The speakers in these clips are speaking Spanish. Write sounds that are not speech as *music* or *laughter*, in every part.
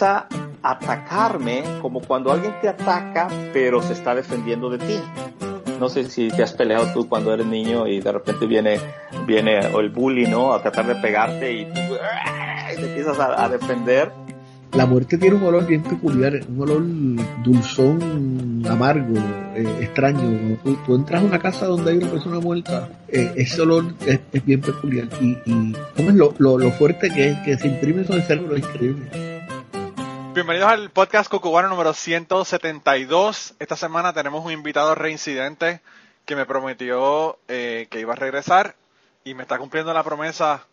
empieza a atacarme como cuando alguien te ataca, pero se está defendiendo de ti. No sé si te has peleado tú cuando eres niño y de repente viene, viene el bully, ¿no? A tratar de pegarte y tú te empiezas a, defender. La muerte tiene un olor bien peculiar, un olor dulzón, amargo, eh, extraño. Tú, entras a una casa donde hay una persona muerta, eh, ese olor es, bien peculiar. Y, y ¿cómo es lo, lo, fuerte que es, que se imprime sobre el cerebro? Es increíble. Bienvenidos al podcast Cucubano número 172. Esta semana tenemos un invitado reincidente que me prometió eh, que iba a regresar y me está cumpliendo la promesa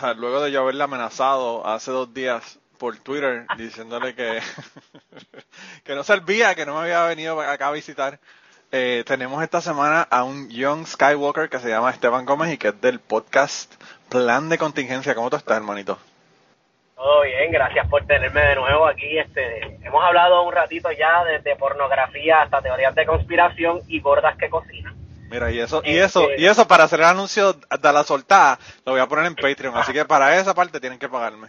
ah, luego de yo haberle amenazado hace dos días por Twitter diciéndole que, *laughs* que no servía, que no me había venido acá a visitar. Eh, tenemos esta semana a un young Skywalker que se llama Esteban Gómez y que es del podcast Plan de Contingencia. ¿Cómo tú estás, hermanito? Todo bien, gracias por tenerme de nuevo aquí. Este, hemos hablado un ratito ya desde pornografía hasta teorías de conspiración y gordas que cocinan. Mira, y eso, y eso, este, y eso para hacer el anuncio de la soltada, lo voy a poner en Patreon, así que para esa parte tienen que pagarme.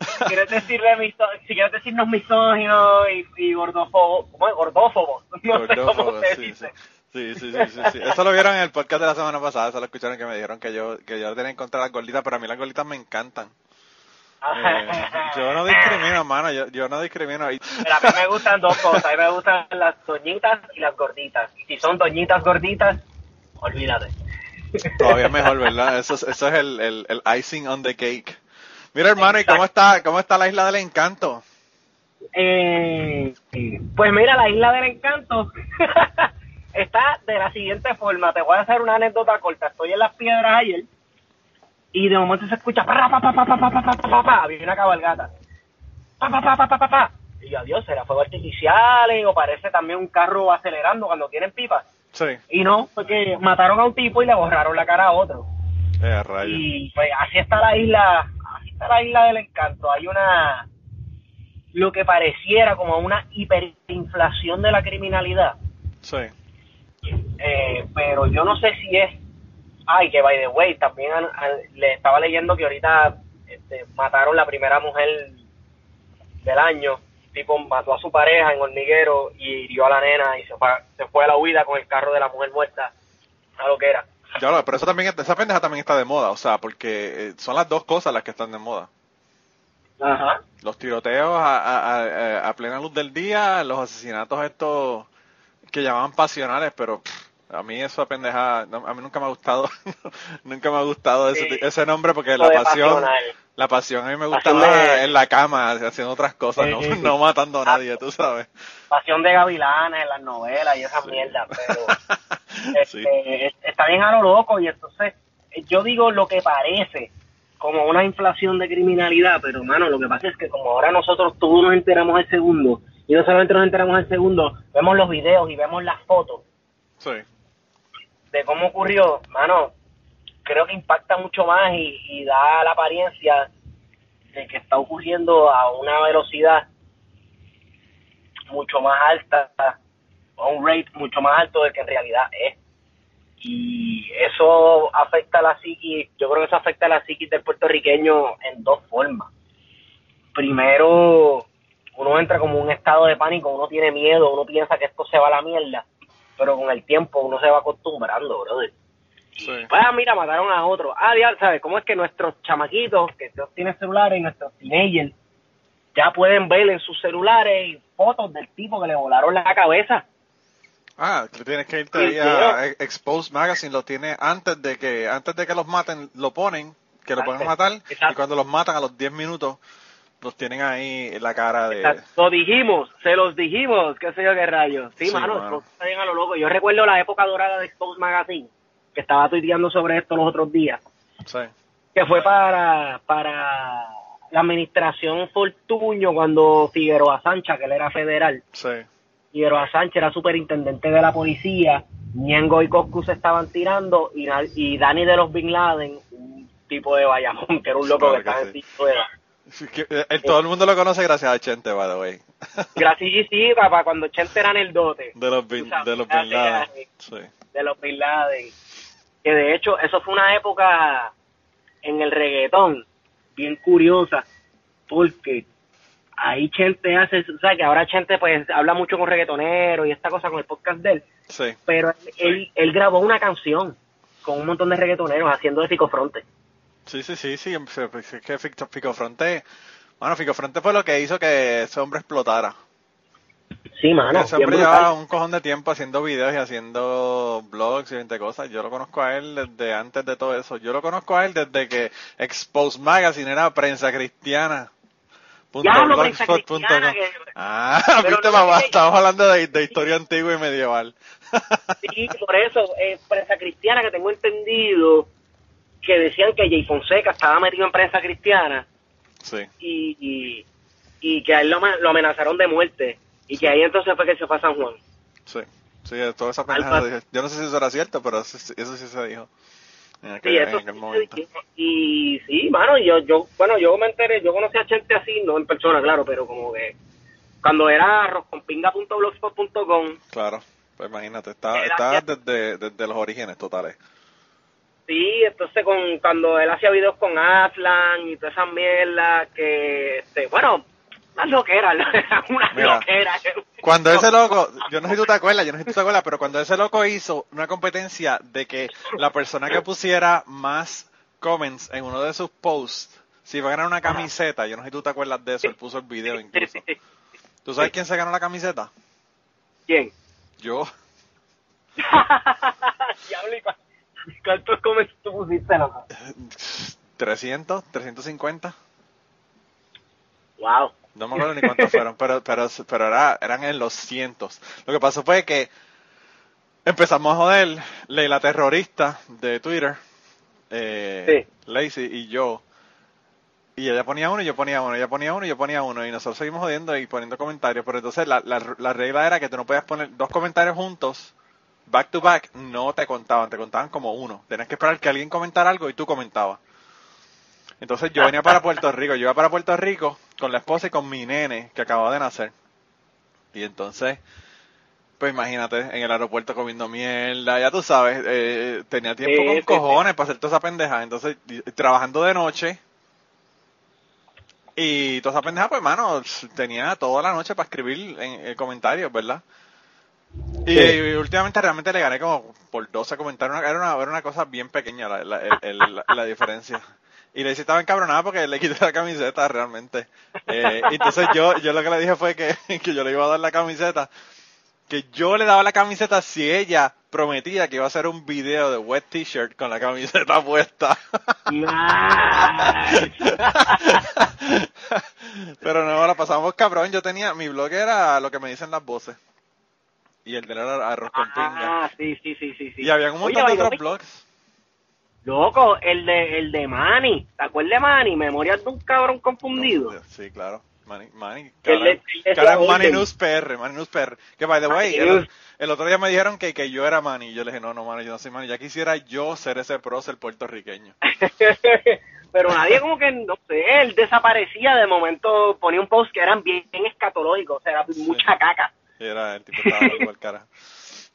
si *laughs* quieres decirle si quieres decirnos misóginos y, y gordófobos, ¿cómo es? Gordófobos, *laughs* no sé cómo se dice. Sí, sí, sí, sí, Eso lo vieron en el podcast de la semana pasada, eso lo escucharon que me dijeron que yo, que yo tenía en contra de las gorditas, pero a mí las gorditas me encantan. Eh, yo no discrimino, hermano, yo, yo no discrimino. Pero a mí me gustan dos cosas, a mí me gustan las doñitas y las gorditas. Y si son doñitas gorditas, olvídate. Todavía mejor, ¿verdad? Eso, es, eso es el, el, el icing on the cake. Mira, hermano, ¿y cómo está, cómo está la Isla del Encanto? Eh, pues mira, la Isla del Encanto *laughs* está de la siguiente forma. Te voy a hacer una anécdota corta. Estoy en las piedras ayer y de momento se escucha pa pa pa pa pa pa pa pa pa pa había una cabalgata. Pa pa pa pa pa pa pa. Y yo, adiós, será fuego artificial o parece también un carro acelerando cuando tienen pipas. Sí. Y no, porque mataron a un tipo y le borraron la cara a otro. Eh, y pues así está la isla, así está la isla del encanto. Hay una lo que pareciera como una hiperinflación de la criminalidad. Sí. Eh, pero yo no sé si es, ay, que by the way, también le estaba leyendo que ahorita este, mataron la primera mujer del año, tipo mató a su pareja en hormiguero y hirió a la nena y se fue, se fue a la huida con el carro de la mujer muerta, a lo que era. Claro, pero eso también, esa pendeja también está de moda, o sea, porque eh, son las dos cosas las que están de moda. Ajá. Los tiroteos a, a, plena luz del día, los asesinatos estos que llamaban pasionales, pero a mí eso pendeja, a mí nunca me ha gustado, *laughs* nunca me ha gustado ese, nombre porque la pasión, la pasión a mí me gustaba en la cama haciendo otras cosas, *laughs* no, matando a nadie, tú sabes. Pasión de gavilanes en las novelas y esa mierda, *laughs* pero este, está bien a lo loco y entonces yo digo lo que parece como una inflación de criminalidad, pero mano, lo que pasa es que como ahora nosotros todos nos enteramos el segundo, y no solamente nos enteramos el segundo, vemos los videos y vemos las fotos. Sí de cómo ocurrió, mano, creo que impacta mucho más y, da la apariencia de que está ocurriendo a una velocidad mucho más alta, a un rate mucho más alto de que en realidad es. Y eso afecta a la psiquis, yo creo que eso afecta a la psiquis del puertorriqueño en dos formas. Primero, uno entra como un estado de pánico, uno tiene miedo, uno piensa que esto se va a la mierda pero con el tiempo uno se va acostumbrando, brother. Sí. Pues, ah, mira, mataron a otro. Ah, ya, ¿sabes? ¿Cómo es que nuestros chamaquitos que tienen celulares y nuestros teenagers ya pueden ver en sus celulares fotos del tipo que le volaron la cabeza? Ah, que tienes que irte ahí a Expose Magazine, lo tiene antes de que antes de que los maten, lo ponen, que lo pueden matar, y cuando los matan a los 10 minutos, los tienen ahí en la cara de... Lo dijimos, se los dijimos, qué sé yo qué rayos. Sí, mano, está bien a lo loco. Yo recuerdo la época dorada de Expose Magazine, que estaba tuiteando sobre esto los otros días. Sí. Que fue para, para la administración Fortuño cuando Figueroa Sánchez, que él era federal. Sí. Figueroa Sánchez era superintendente de la policía, Ñengo y Coscu se estaban tirando y, y Dani de los Bin Laden, un tipo de Bayamón, que era un loco que estaba en eh, todo el mundo lo conoce gracias a Chente, by the way. *laughs* Gracias, sí, papá, cuando Chente era en el dote. De los Bin, de los bin Laden. De los Bin Laden. Que de hecho, eso fue una época en el reggaetón bien curiosa, porque ahí Chente hace, o sea, que ahora Chente pues habla mucho con reggaetoneros y esta cosa con el podcast de él, Sí. pero él, él grabó una canción con un montón de reggaetoneros haciendo de Fico Fronte. Sí, sí, sí, sí. Es que Fico Fronte, bueno, Fico Fronte fue lo que hizo que ese hombre explotara. Sí, mano. ese hombre llevaba un cojón de tiempo haciendo videos y haciendo blogs y 20 cosas. Yo lo conozco a él desde antes de todo eso. Yo lo conozco a él desde que Expose Magazine era prensa cristiana. Punto Prensa. Cristiana, que- Ah, viste, no mamá, estamos hablando de, de historia antigua y medieval. Sí, por eso, eh, prensa cristiana que tengo entendido que decían que Jay Fonseca estaba metido en prensa cristiana sí. y, y, y que a él lo, lo amenazaron de muerte y que ahí entonces fue que se fue a San Juan. Sí, sí, toda esa pendeja. Yo no sé si eso era cierto, pero eso, sí- eso sí se dijo en aquel, Sí, en eso aquel sí, momento. y, y sí, mano, yo, yo, bueno, yo me enteré, yo conocí a gente así, no en persona, claro, pero como que cuando era arrozconpinga.blogspot.com, Claro, pues imagínate, está, está desde, desde los orígenes totales. Sí, entonces con, cuando él hacía videos con Aslan y todas esas mierdas que, este, bueno, una loquera, *laughs* una Mira, loquera. Cuando ese loco, yo no sé si tú te acuerdas, yo no sé si tú te acuerdas, pero cuando ese loco hizo una competencia de que la persona que pusiera más comments en uno de sus posts, si iba a ganar una camiseta, yo no sé si tú te acuerdas de eso, él puso el video incluso. ¿Tú sabes quién se ganó la camiseta? ¿Quién? Yo. *laughs* Diablo, ¿y cu- ¿cuántos comments tú pusiste, loco? 300, 350. Wow. No me acuerdo ni cuántos fueron, pero, pero, pero era, eran en los cientos. Lo que pasó fue que empezamos a joder, Leila terrorista de Twitter, eh, Lacey y yo, y ella ponía uno y yo ponía uno, ella ponía uno y yo ponía uno, y nosotros seguimos jodiendo y poniendo comentarios, pero entonces la, la, la regla era que tú no podías poner dos comentarios juntos, back to back, no te contaban, te contaban como uno. Tenías que esperar que alguien comentara algo y tú comentabas. Entonces yo venía para Puerto Rico, yo iba para Puerto Rico con la esposa y con mi nene que acababa de nacer. Y entonces, pues imagínate, en el aeropuerto comiendo mierda, ya tú sabes, eh, tenía tiempo Sí, con sí, cojones para hacer toda esa pendeja. Entonces, trabajando de noche, y toda esa pendeja, pues hermano, tenía toda la noche para escribir en, en comentarios, ¿verdad? Y, Sí. y últimamente realmente le gané como por 12 comentarios, era una, era una cosa bien pequeña la, la, el- la- la diferencia. Y le estaba encabronada porque le quité la camiseta realmente. Eh, entonces yo, yo lo que le dije fue que, *laughs* que yo le iba a dar la camiseta, que yo le daba la camiseta si ella prometía que iba a hacer un video de wet t-shirt con la camiseta *laughs* puesta. *laughs* Pero no, la pasamos cabrón. Yo tenía, mi blog era lo que me dicen las voces. Y el de era arroz con pinga. Ah, sí, sí, sí, sí, sí. Y había un Oye, montón de by the otros blogs. Loco, el de, el de Manny. ¿Te acuerdas de Manny? Memorias de un cabrón confundido. Sí, claro. Manny, Manny, Que cara, Manny. News PR, Manny News PR. Que by the way, el, otro día me dijeron que, que yo era Manny. Y yo le dije, no, no, Manny, yo no soy Manny. Ya quisiera yo ser ese prócer puertorriqueño. *laughs* Pero nadie como que, no sé, él desaparecía de momento, ponía un post que eran bien, bien escatológicos, o sea, era mucha caca. Y era el tipo estaba igual cara.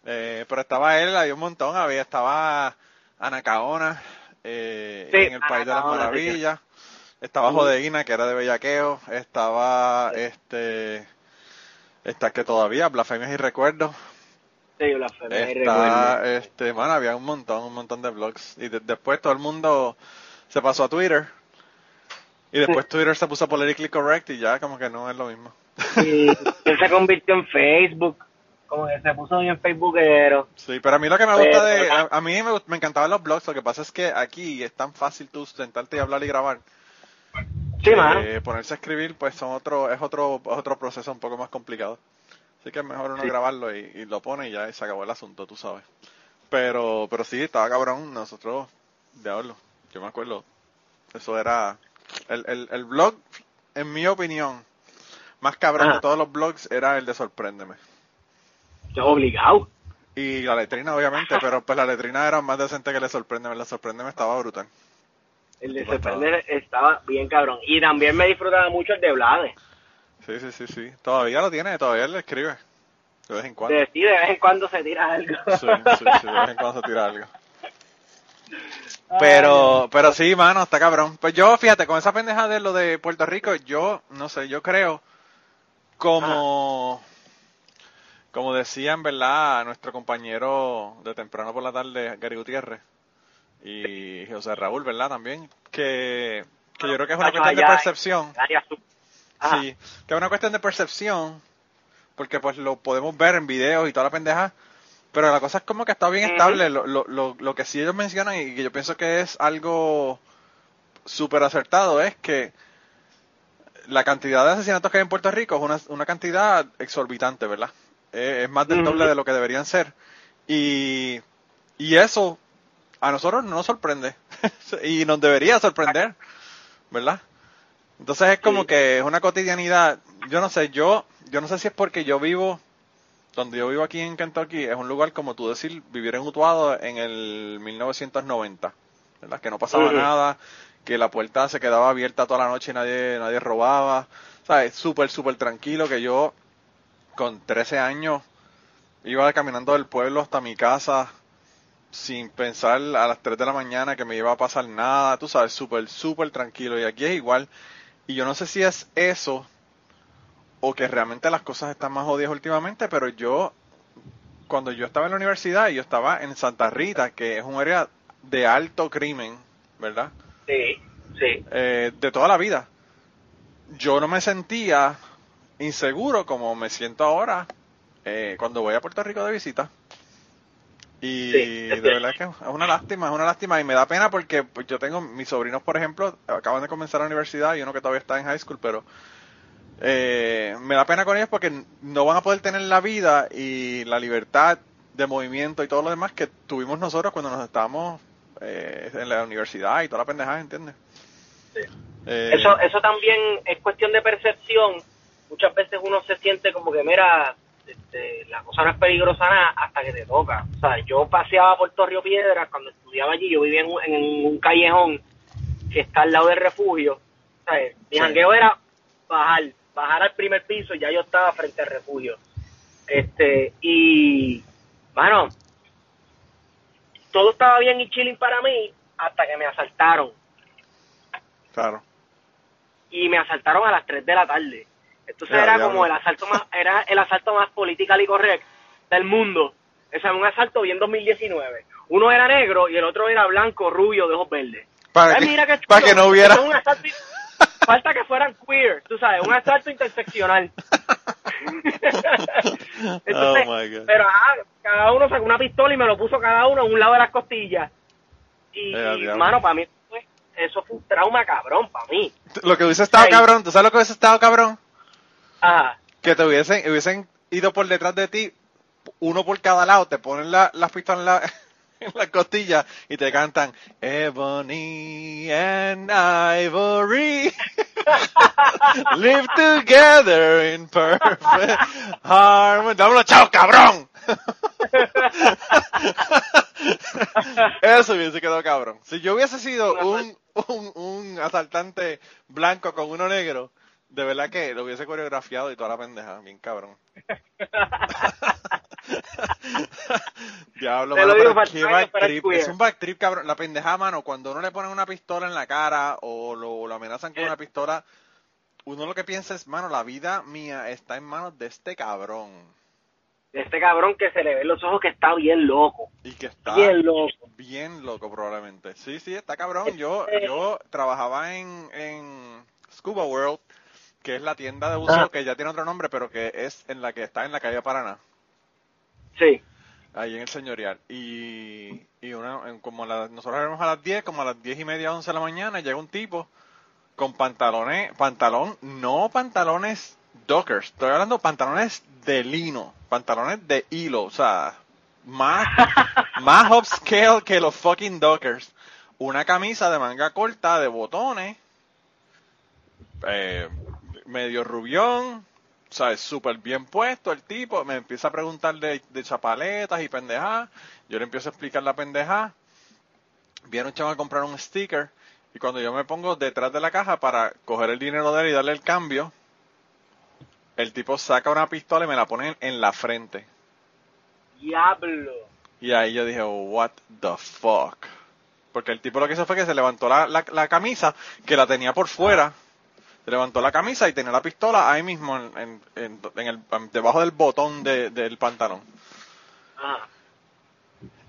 Eh, pero estaba él, había un montón, había, estaba Anacaona, eh, Sí, en el País de las Maravillas, estaba Jodeguina, que era de Bellaqueo, estaba este, está que todavía, Blasfemias y Recuerdos, Sí, blasfemia, y está, recuerdo. este, bueno, había un montón, un montón de blogs, y de- después todo el mundo se pasó a Twitter, y después Twitter se puso politically correct y ya como que no es lo mismo. Y él se convirtió en Facebook, como que se puso bien facebookero. Sí, pero a mí lo que me gusta Pero- de... A, a mí me, me encantaban los blogs, lo que pasa es que aquí es tan fácil tú sentarte y hablar y grabar. Sí, mano. ponerse a escribir, pues son otro, es otro, otro proceso un poco más complicado. Así que es mejor uno Sí. grabarlo y, y lo pone y ya y se acabó el asunto, tú sabes. Pero, pero sí, estaba cabrón, nosotros, diablo, yo me acuerdo, eso era, el, el, el blog, en mi opinión, más cabrón de todos los blogs era el de Sorpréndeme. Yo obligado. Y la letrina, obviamente, pero pues la letrina era más decente que le sorprende. La sorprende me estaba brutal. El de Tipo, estaba- bien cabrón. Y también me disfrutaba mucho el de Blade. Sí, sí, sí, sí. Todavía lo tiene, todavía le escribe. De vez en cuando. Sí, de vez en cuando se tira algo. Sí, sí, sí, de vez en cuando se tira algo. Pero, Pero, pero sí, mano, está cabrón. Pues yo, fíjate, con esa pendeja de lo de Puerto Rico, yo, no sé, yo creo, como, como decía en verdad nuestro compañero de temprano por la tarde, Gary Gutiérrez, y José Raúl, ¿verdad? También, que, que yo creo que es una cuestión de percepción. Sí, que es una cuestión de percepción, porque pues lo podemos ver en videos y toda la pendeja, pero la cosa es como que está bien estable. Lo, lo, lo, lo que sí ellos mencionan y que yo pienso que es algo súper acertado es que la cantidad de asesinatos que hay en Puerto Rico es una, una cantidad exorbitante, ¿verdad? Eh, es más del doble de lo que deberían ser. Y, y eso a nosotros no nos sorprende. *laughs* y nos debería sorprender, ¿verdad? Entonces es como Sí. que es una cotidianidad. Yo no sé, yo, yo no sé si es porque yo vivo, donde yo vivo aquí en Kentucky, es un lugar como tú decir, vivir en Utuado en el 1990, ¿verdad? Que no pasaba nada, que la puerta se quedaba abierta toda la noche y nadie, nadie robaba. ¿Sabes? Súper, súper tranquilo que yo con 13 años iba caminando del pueblo hasta mi casa sin pensar a las 3 de la mañana que me iba a pasar nada, tú sabes, súper, súper tranquilo. Y aquí es igual. Y yo no sé si es eso o que realmente las cosas están más jodidas últimamente, pero yo, cuando yo estaba en la universidad, yo estaba en Santa Rita, que es un área de alto crimen, ¿verdad? Sí, sí. Eh, de toda la vida. Yo no me sentía inseguro como me siento ahora eh, cuando voy a Puerto Rico de visita. Y Sí, de verdad que es una lástima, es una lástima y me da pena porque pues, yo tengo mis sobrinos, por ejemplo, acaban de comenzar la universidad y uno que todavía está en high school, pero eh, me da pena con ellos porque no van a poder tener la vida y la libertad de movimiento y todo lo demás que tuvimos nosotros cuando nos estábamos eh, en la universidad y toda la pendejada, ¿entiendes? Sí. Eh, Eso, eso también es cuestión de percepción. Muchas veces uno se siente como que, mira, este, la cosa no es peligrosa nada hasta que te toca. O sea, yo paseaba por Torrio Piedras cuando estudiaba allí, yo vivía en un, en un callejón que está al lado del refugio. O sea, mi Sí. jangueo era bajar, bajar al primer piso y ya yo estaba frente al refugio. Este, y, mano, todo estaba bien y chilling para mí hasta que me asaltaron Claro. y me asaltaron a las 3 de la tarde. Entonces Ya, era como el asalto más *laughs* era el asalto más political y correcto del mundo. O sea, un asalto bien 2019. Uno era negro y el otro era blanco, rubio, de ojos verdes. Para Ay, que, mira para que no hubiera. Eso es un asalto- falta que fueran queer, tú sabes, un asalto interseccional. *laughs* Entonces, Oh, my God. pero ajá, cada uno sacó una pistola y me lo puso cada uno a un lado de las costillas. Y, Eh, y, diablo. mano, para mí fue- eso fue un trauma cabrón, para mí. Lo que hubiese estado cabrón, ¿tú sabes lo que hubiese estado cabrón? Ajá. Que te hubiesen, hubiesen ido por detrás de ti, uno por cada lado, te ponen la- las pistolas en la, *laughs* en la costilla y te cantan Ebony and Ivory *laughs* live together in perfect harmony. Dámelo, chao, cabrón. *laughs* Eso hubiese quedado cabrón. Si yo hubiese sido un, un, un asaltante blanco con uno negro, de verdad que lo hubiese coreografiado y toda la pendeja, bien cabrón. *laughs* Diablo, mano, pero qué backtrip. Es un backtrip, cabrón. La pendeja, mano, cuando uno le ponen una pistola en la cara o lo, lo amenazan con Eh. una pistola, uno lo que piensa es, mano, la vida mía está en manos de este cabrón. de este cabrón que se le ven los ojos que está bien loco. Y que está Bien loco. bien loco probablemente. Sí, sí, está cabrón. Este Yo, yo trabajaba en, en Scuba World, que es la tienda de buceo Ajá. que ya tiene otro nombre, pero que es en la que está en la calle Paraná, Sí. ahí en el señorial. Y, y una, como a la- nosotros éramos a las 10, como a las 10 y media, 11 de la mañana, llega un tipo con pantalones, pantalón, no pantalones dockers, estoy hablando pantalones de lino, pantalones de hilo, o sea, más, *laughs* más upscale que los fucking dockers. Una camisa de manga corta, de botones, eh, medio rubión, ¿sabes? Súper bien puesto el tipo, me empieza a preguntar de, de chapaletas y pendejadas, yo le empiezo a explicar la pendejada, viene un chavo a comprar un sticker, y cuando yo me pongo detrás de la caja para coger el dinero de él y darle el cambio, el tipo saca una pistola y me la pone en- en la frente. Diablo. Y ahí yo dije, what the fuck. Porque el tipo lo que hizo fue que se levantó la, la, la camisa, que la tenía por fuera, se levantó la camisa y tenía la pistola ahí mismo, en, en, en- en el, debajo del botón de- del pantalón. Ajá.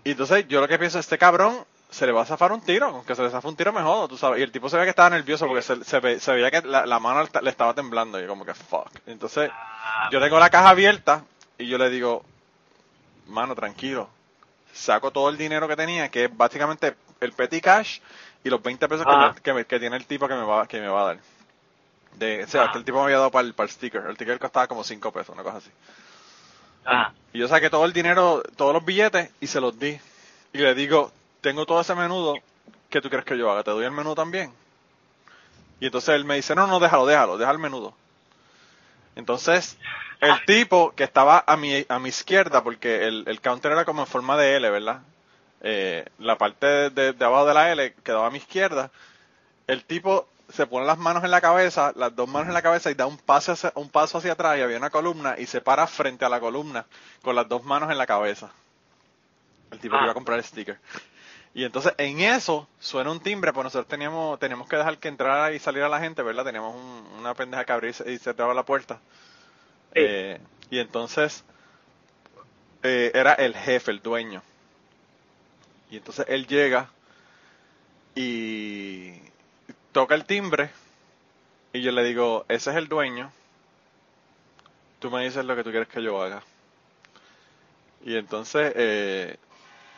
Y entonces yo lo que pienso, este cabrón se le va a zafar un tiro, aunque se le zafa un tiro me jodo, tú sabes. Y el tipo se ve que estaba nervioso porque se, se, ve- se veía que la, la mano le, estaba temblando y yo como que fuck. Entonces yo tengo la caja abierta y yo le digo, mano, tranquilo. Saco todo el dinero que tenía, que es básicamente el petty cash y los 20 pesos que, Ajá. me- que, me- que tiene el tipo que me va, que me va a dar. De, o sea, Ajá. que el tipo me había dado para el, para el sticker. El sticker costaba como 5 pesos, una cosa así. Ajá. Y yo saqué todo el dinero, todos los billetes y se los di. Y le digo, tengo todo ese menudo, ¿qué tú crees que yo haga? ¿Te doy el menú también? Y entonces él me dice, no, no, déjalo, déjalo, deja el menudo. Entonces, el tipo que estaba a mi, a mi izquierda, porque el, el counter era como en forma de L, ¿verdad? Eh, la parte de, de- de abajo de la L quedaba a mi izquierda. El tipo se pone las manos en la cabeza, las dos manos en la cabeza y da un paso hacia, un paso hacia atrás y había una columna y se para frente a la columna con las dos manos en la cabeza. El tipo que Ah. iba a comprar el sticker. Y entonces en eso suena un timbre, pues nosotros teníamos, teníamos que dejar que entrara y saliera la gente, ¿verdad? Teníamos un- una pendeja que abría y cerraba la puerta. Sí. Eh, y entonces eh, era el jefe, el dueño. Y entonces él llega y toca el timbre y yo le digo, ese es el dueño, tú me dices lo que tú quieres que yo haga. Y entonces eh,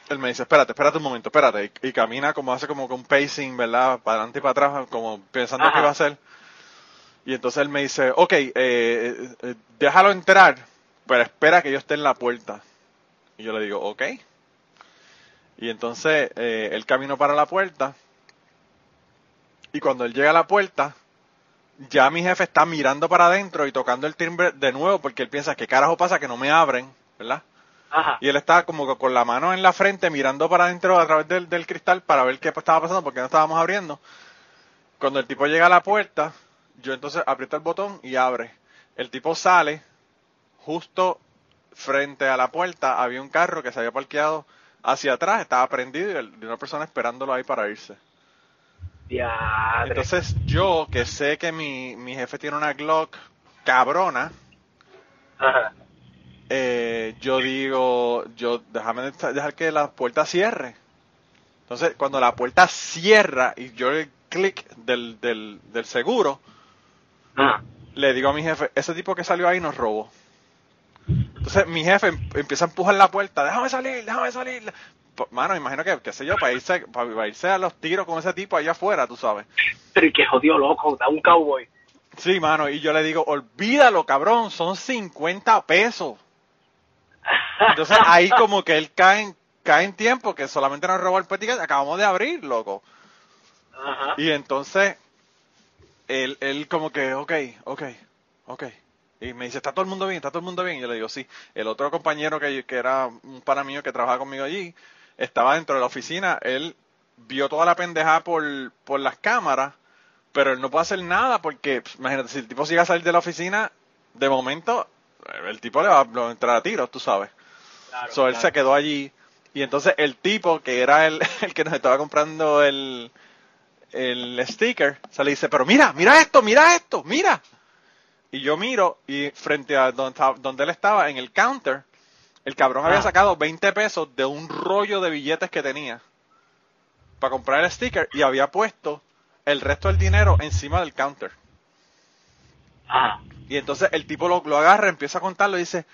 él me dice, espérate, espérate un momento, espérate. Y, y camina como hace como con pacing, ¿verdad? Para adelante y para atrás, como pensando Ajá. qué va a hacer. Y entonces él me dice, ok, eh, eh, eh, déjalo entrar, pero espera que yo esté en la puerta. Y yo le digo, ok. Y entonces eh, él caminó para la puerta. Y cuando él llega a la puerta, ya mi jefe está mirando para adentro y tocando el timbre de nuevo porque él piensa, ¿qué carajo pasa que no me abren? ¿Verdad? Ajá. Y él estaba como que con la mano en la frente mirando para adentro a través del, del cristal para ver qué estaba pasando porque no estábamos abriendo. Cuando el tipo llega a la puerta, yo entonces aprieto el botón y abre. El tipo sale, justo frente a la puerta había un carro que se había parqueado hacia atrás, estaba prendido y una persona esperándolo ahí para irse. Diadre. Entonces yo, que sé que mi, mi jefe tiene una Glock cabrona, Ajá. eh, yo digo, yo déjame dejar que la puerta cierre. Entonces, cuando la puerta cierra y yo el clic del, del, del seguro, Ajá. le digo a mi jefe, ese tipo que salió ahí nos robó. Entonces mi jefe em- empieza a empujar la puerta, déjame salir, déjame salir. Mano, imagino que, qué sé yo, para irse, para irse a los tiros con ese tipo allá afuera, tú sabes. Pero y que jodido loco, da un cowboy. Sí, mano, y yo le digo, olvídalo, cabrón, son 50 pesos. Entonces ahí como que él cae en, cae en tiempo, que solamente nos robó el petit acabamos de abrir, loco. Ajá. Y entonces él, él como que, ok, ok, ok. Y me dice, ¿está todo el mundo bien? ¿Está todo el mundo bien? Y yo le digo, sí. El otro compañero que, que era un pana mío que trabajaba conmigo allí, estaba dentro de la oficina, él vio toda la pendejada por, por las cámaras, pero él no puede hacer nada porque, pff, imagínate, si el tipo sigue a salir de la oficina, de momento, el tipo le va a entrar a tiros, tú sabes. Claro, So, él claro. se quedó allí. Y entonces el tipo, que era el, *laughs* el que nos estaba comprando el, el sticker, se le dice, pero mira, mira esto, mira esto, mira. Y yo miro y frente a donde, donde él estaba, en el counter, el cabrón había Ah. sacado 20 pesos de un rollo de billetes que tenía para comprar el sticker y había puesto el resto del dinero encima del counter. Ajá. Y entonces el tipo lo, lo agarra, empieza a contarlo y dice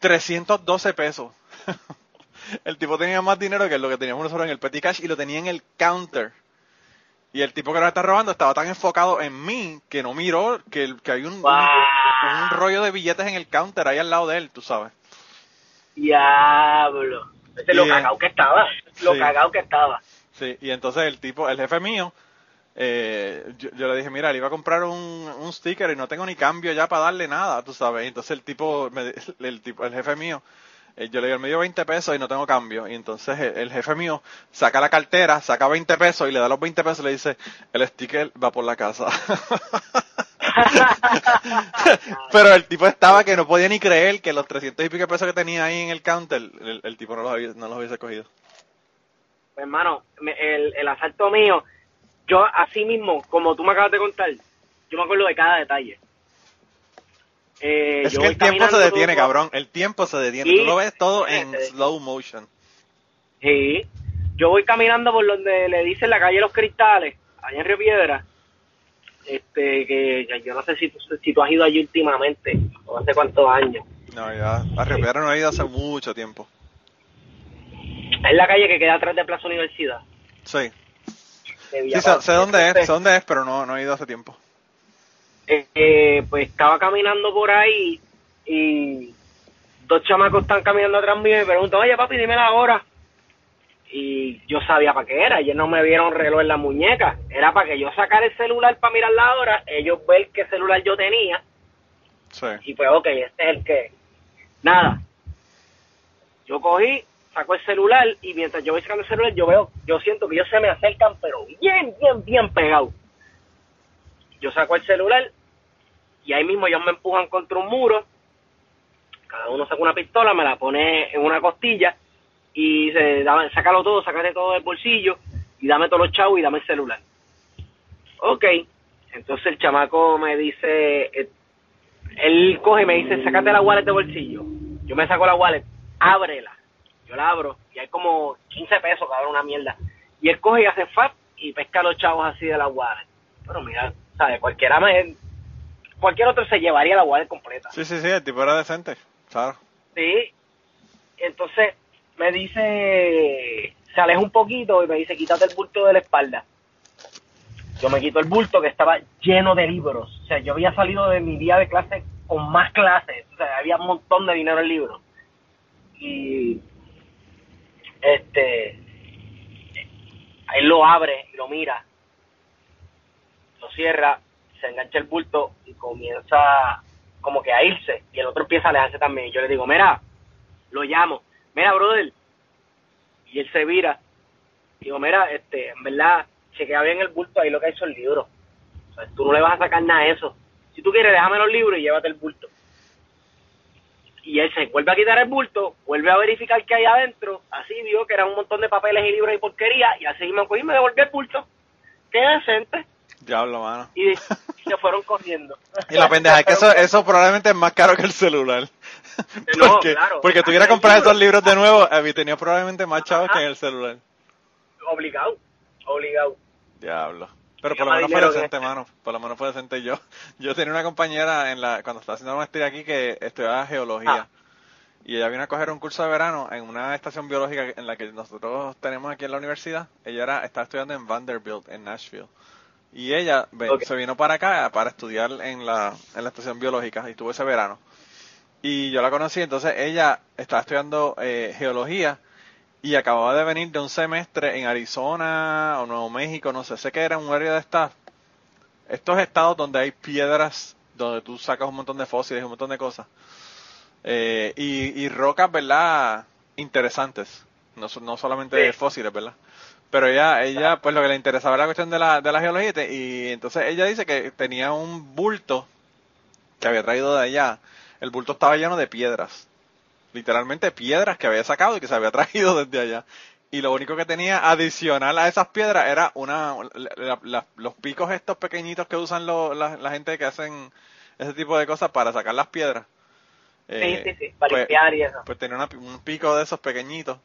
312 pesos. *laughs* el tipo tenía más dinero que lo que teníamos nosotros en el petty cash y lo tenía en el counter. Y el tipo que nos está robando estaba tan enfocado en mí que no miró que, que hay un, un rollo de billetes en el counter ahí al lado de él, tú sabes. Diablo. Ese es lo cagado que estaba. Lo sí. cagado que estaba. Sí, y entonces el tipo, el jefe mío, eh, yo, yo le dije, mira, le iba a comprar un, un sticker y no tengo ni cambio ya para darle nada, tú sabes. Y entonces el tipo, me- *laughs* el, tipo, el jefe mío, eh, yo le digo, me dio 20 pesos y no tengo cambio. Y entonces el, el jefe mío saca la cartera, saca 20 pesos y le da los 20 pesos y le dice, el sticker va por la casa. *laughs* *laughs* Pero el tipo estaba que no podía ni creer que los 300 y pico pesos que tenía ahí en el counter, el, el tipo no los, había- no los hubiese cogido. pues hermano, me- el, el asalto mío, yo así mismo, como tú me acabas de contar, yo me acuerdo de cada detalle. Eh, Es yo que el tiempo se detiene, todo- cabrón. El tiempo se detiene. Sí. Tú lo ves todo Sí, en sí. slow motion. Sí. Yo voy caminando por donde le dicen la calle Los Cristales, allá en Río Piedra. Este, que yo no sé si tú, si tú has ido allí últimamente, o hace cuántos años. No, ya. A Piedra no he ido hace mucho tiempo. Es la calle que queda atrás de Plaza Universidad. Sí. Sí, sé, dónde es, sé dónde es, pero no, no he ido hace tiempo. eh, eh, pues estaba caminando por ahí y dos chamacos están caminando atrás mío y me preguntan, oye papi, dime la hora. Y yo sabía para qué era, ellos no me vieron reloj en la muñeca, era para que yo sacara el celular para mirar la hora, ellos ver qué celular yo tenía Sí. y pues ok, este es el que... Nada, yo cogí, saco el celular y mientras yo voy sacando el celular yo veo, yo siento que ellos se me acercan pero bien, bien, bien pegados. Yo saco el celular y ahí mismo ellos me empujan contra un muro. Cada uno saca una pistola, me la pone en una costilla y dice, dame, sácalo todo, sácate todo del bolsillo y dame todos los chavos y dame el celular. Ok, entonces el chamaco me dice, eh, él coge y me dice, sácate la wallet de bolsillo. Yo me saco la wallet, ábrela. Yo la abro y hay como 15 pesos, cabrón, una mierda. Y él coge y hace fab y pesca los chavos así de la wallet. Pero mira, ¿sabes? Cualquiera me, cualquier otro se llevaría la wallet completa. Sí, sí, sí, el tipo era decente. Claro. Sí. Entonces me dice, se aleja un poquito y me dice, quítate el bulto de la espalda. Yo me quito el bulto que estaba lleno de libros. O sea, yo había salido de mi día de clase con más clases. O sea, había un montón de dinero en libros. Y este, ahí lo abre y lo mira, lo cierra, se engancha el bulto y comienza como que a irse. Y el otro empieza a alejarse también. Y yo le digo, mira, lo llamo, mira, brother. Y él se vira. Digo, mira, este, en verdad, chequea bien el bulto, ahí lo que hay son libros. O sea, tú no le vas a sacar nada a eso. Si tú quieres, déjame los libros y llévate el bulto. Y él se vuelve a quitar el bulto, vuelve a verificar qué hay adentro, así vio que eran un montón de papeles y libros y porquería, y así me cogí y me devolvió el bulto. Qué decente. Diablo, mano. Y *laughs* se fueron corriendo. Y la pendeja es que eso, eso probablemente es más caro que el celular. *laughs* No, porque, claro. porque tuviera que comprar esos libros de nuevo, había tenía probablemente más chavos que en el celular. Obligado, obligado. Diablo. Pero por lo menos fue decente, este. mano. Por lo menos fue decente yo. Yo tenía una compañera en la, cuando estaba haciendo la maestría aquí que estudiaba geología. Ah. Y ella vino a coger un curso de verano en una estación biológica en la que nosotros tenemos aquí en la universidad. Ella era, estaba estudiando en Vanderbilt, en Nashville. Y ella se vino para acá para estudiar en la, en la estación biológica y estuvo ese verano. Y yo la conocí, entonces ella estaba estudiando eh, geología y acababa de venir de un semestre en Arizona o Nuevo México, no sé, sé que era un área de estas, estos estados donde hay piedras, donde tú sacas un montón de fósiles y un montón de cosas. Eh, y, y rocas, ¿verdad? Interesantes, no, no solamente Sí. fósiles, ¿verdad? Pero ella, ella, pues lo que le interesaba era la cuestión de la, de la geología y entonces ella dice que tenía un bulto que había traído de allá. El bulto estaba lleno de piedras, literalmente piedras que había sacado y que se había *laughs* traído desde allá. Y lo único que tenía adicional a esas piedras era una, la- la- los picos estos pequeñitos que usan lo- la, la gente que hacen ese tipo de cosas para sacar las piedras. Eh, sí, sí, sí, para pues- limpiar y eso. pues tenía una- un pico de esos pequeñitos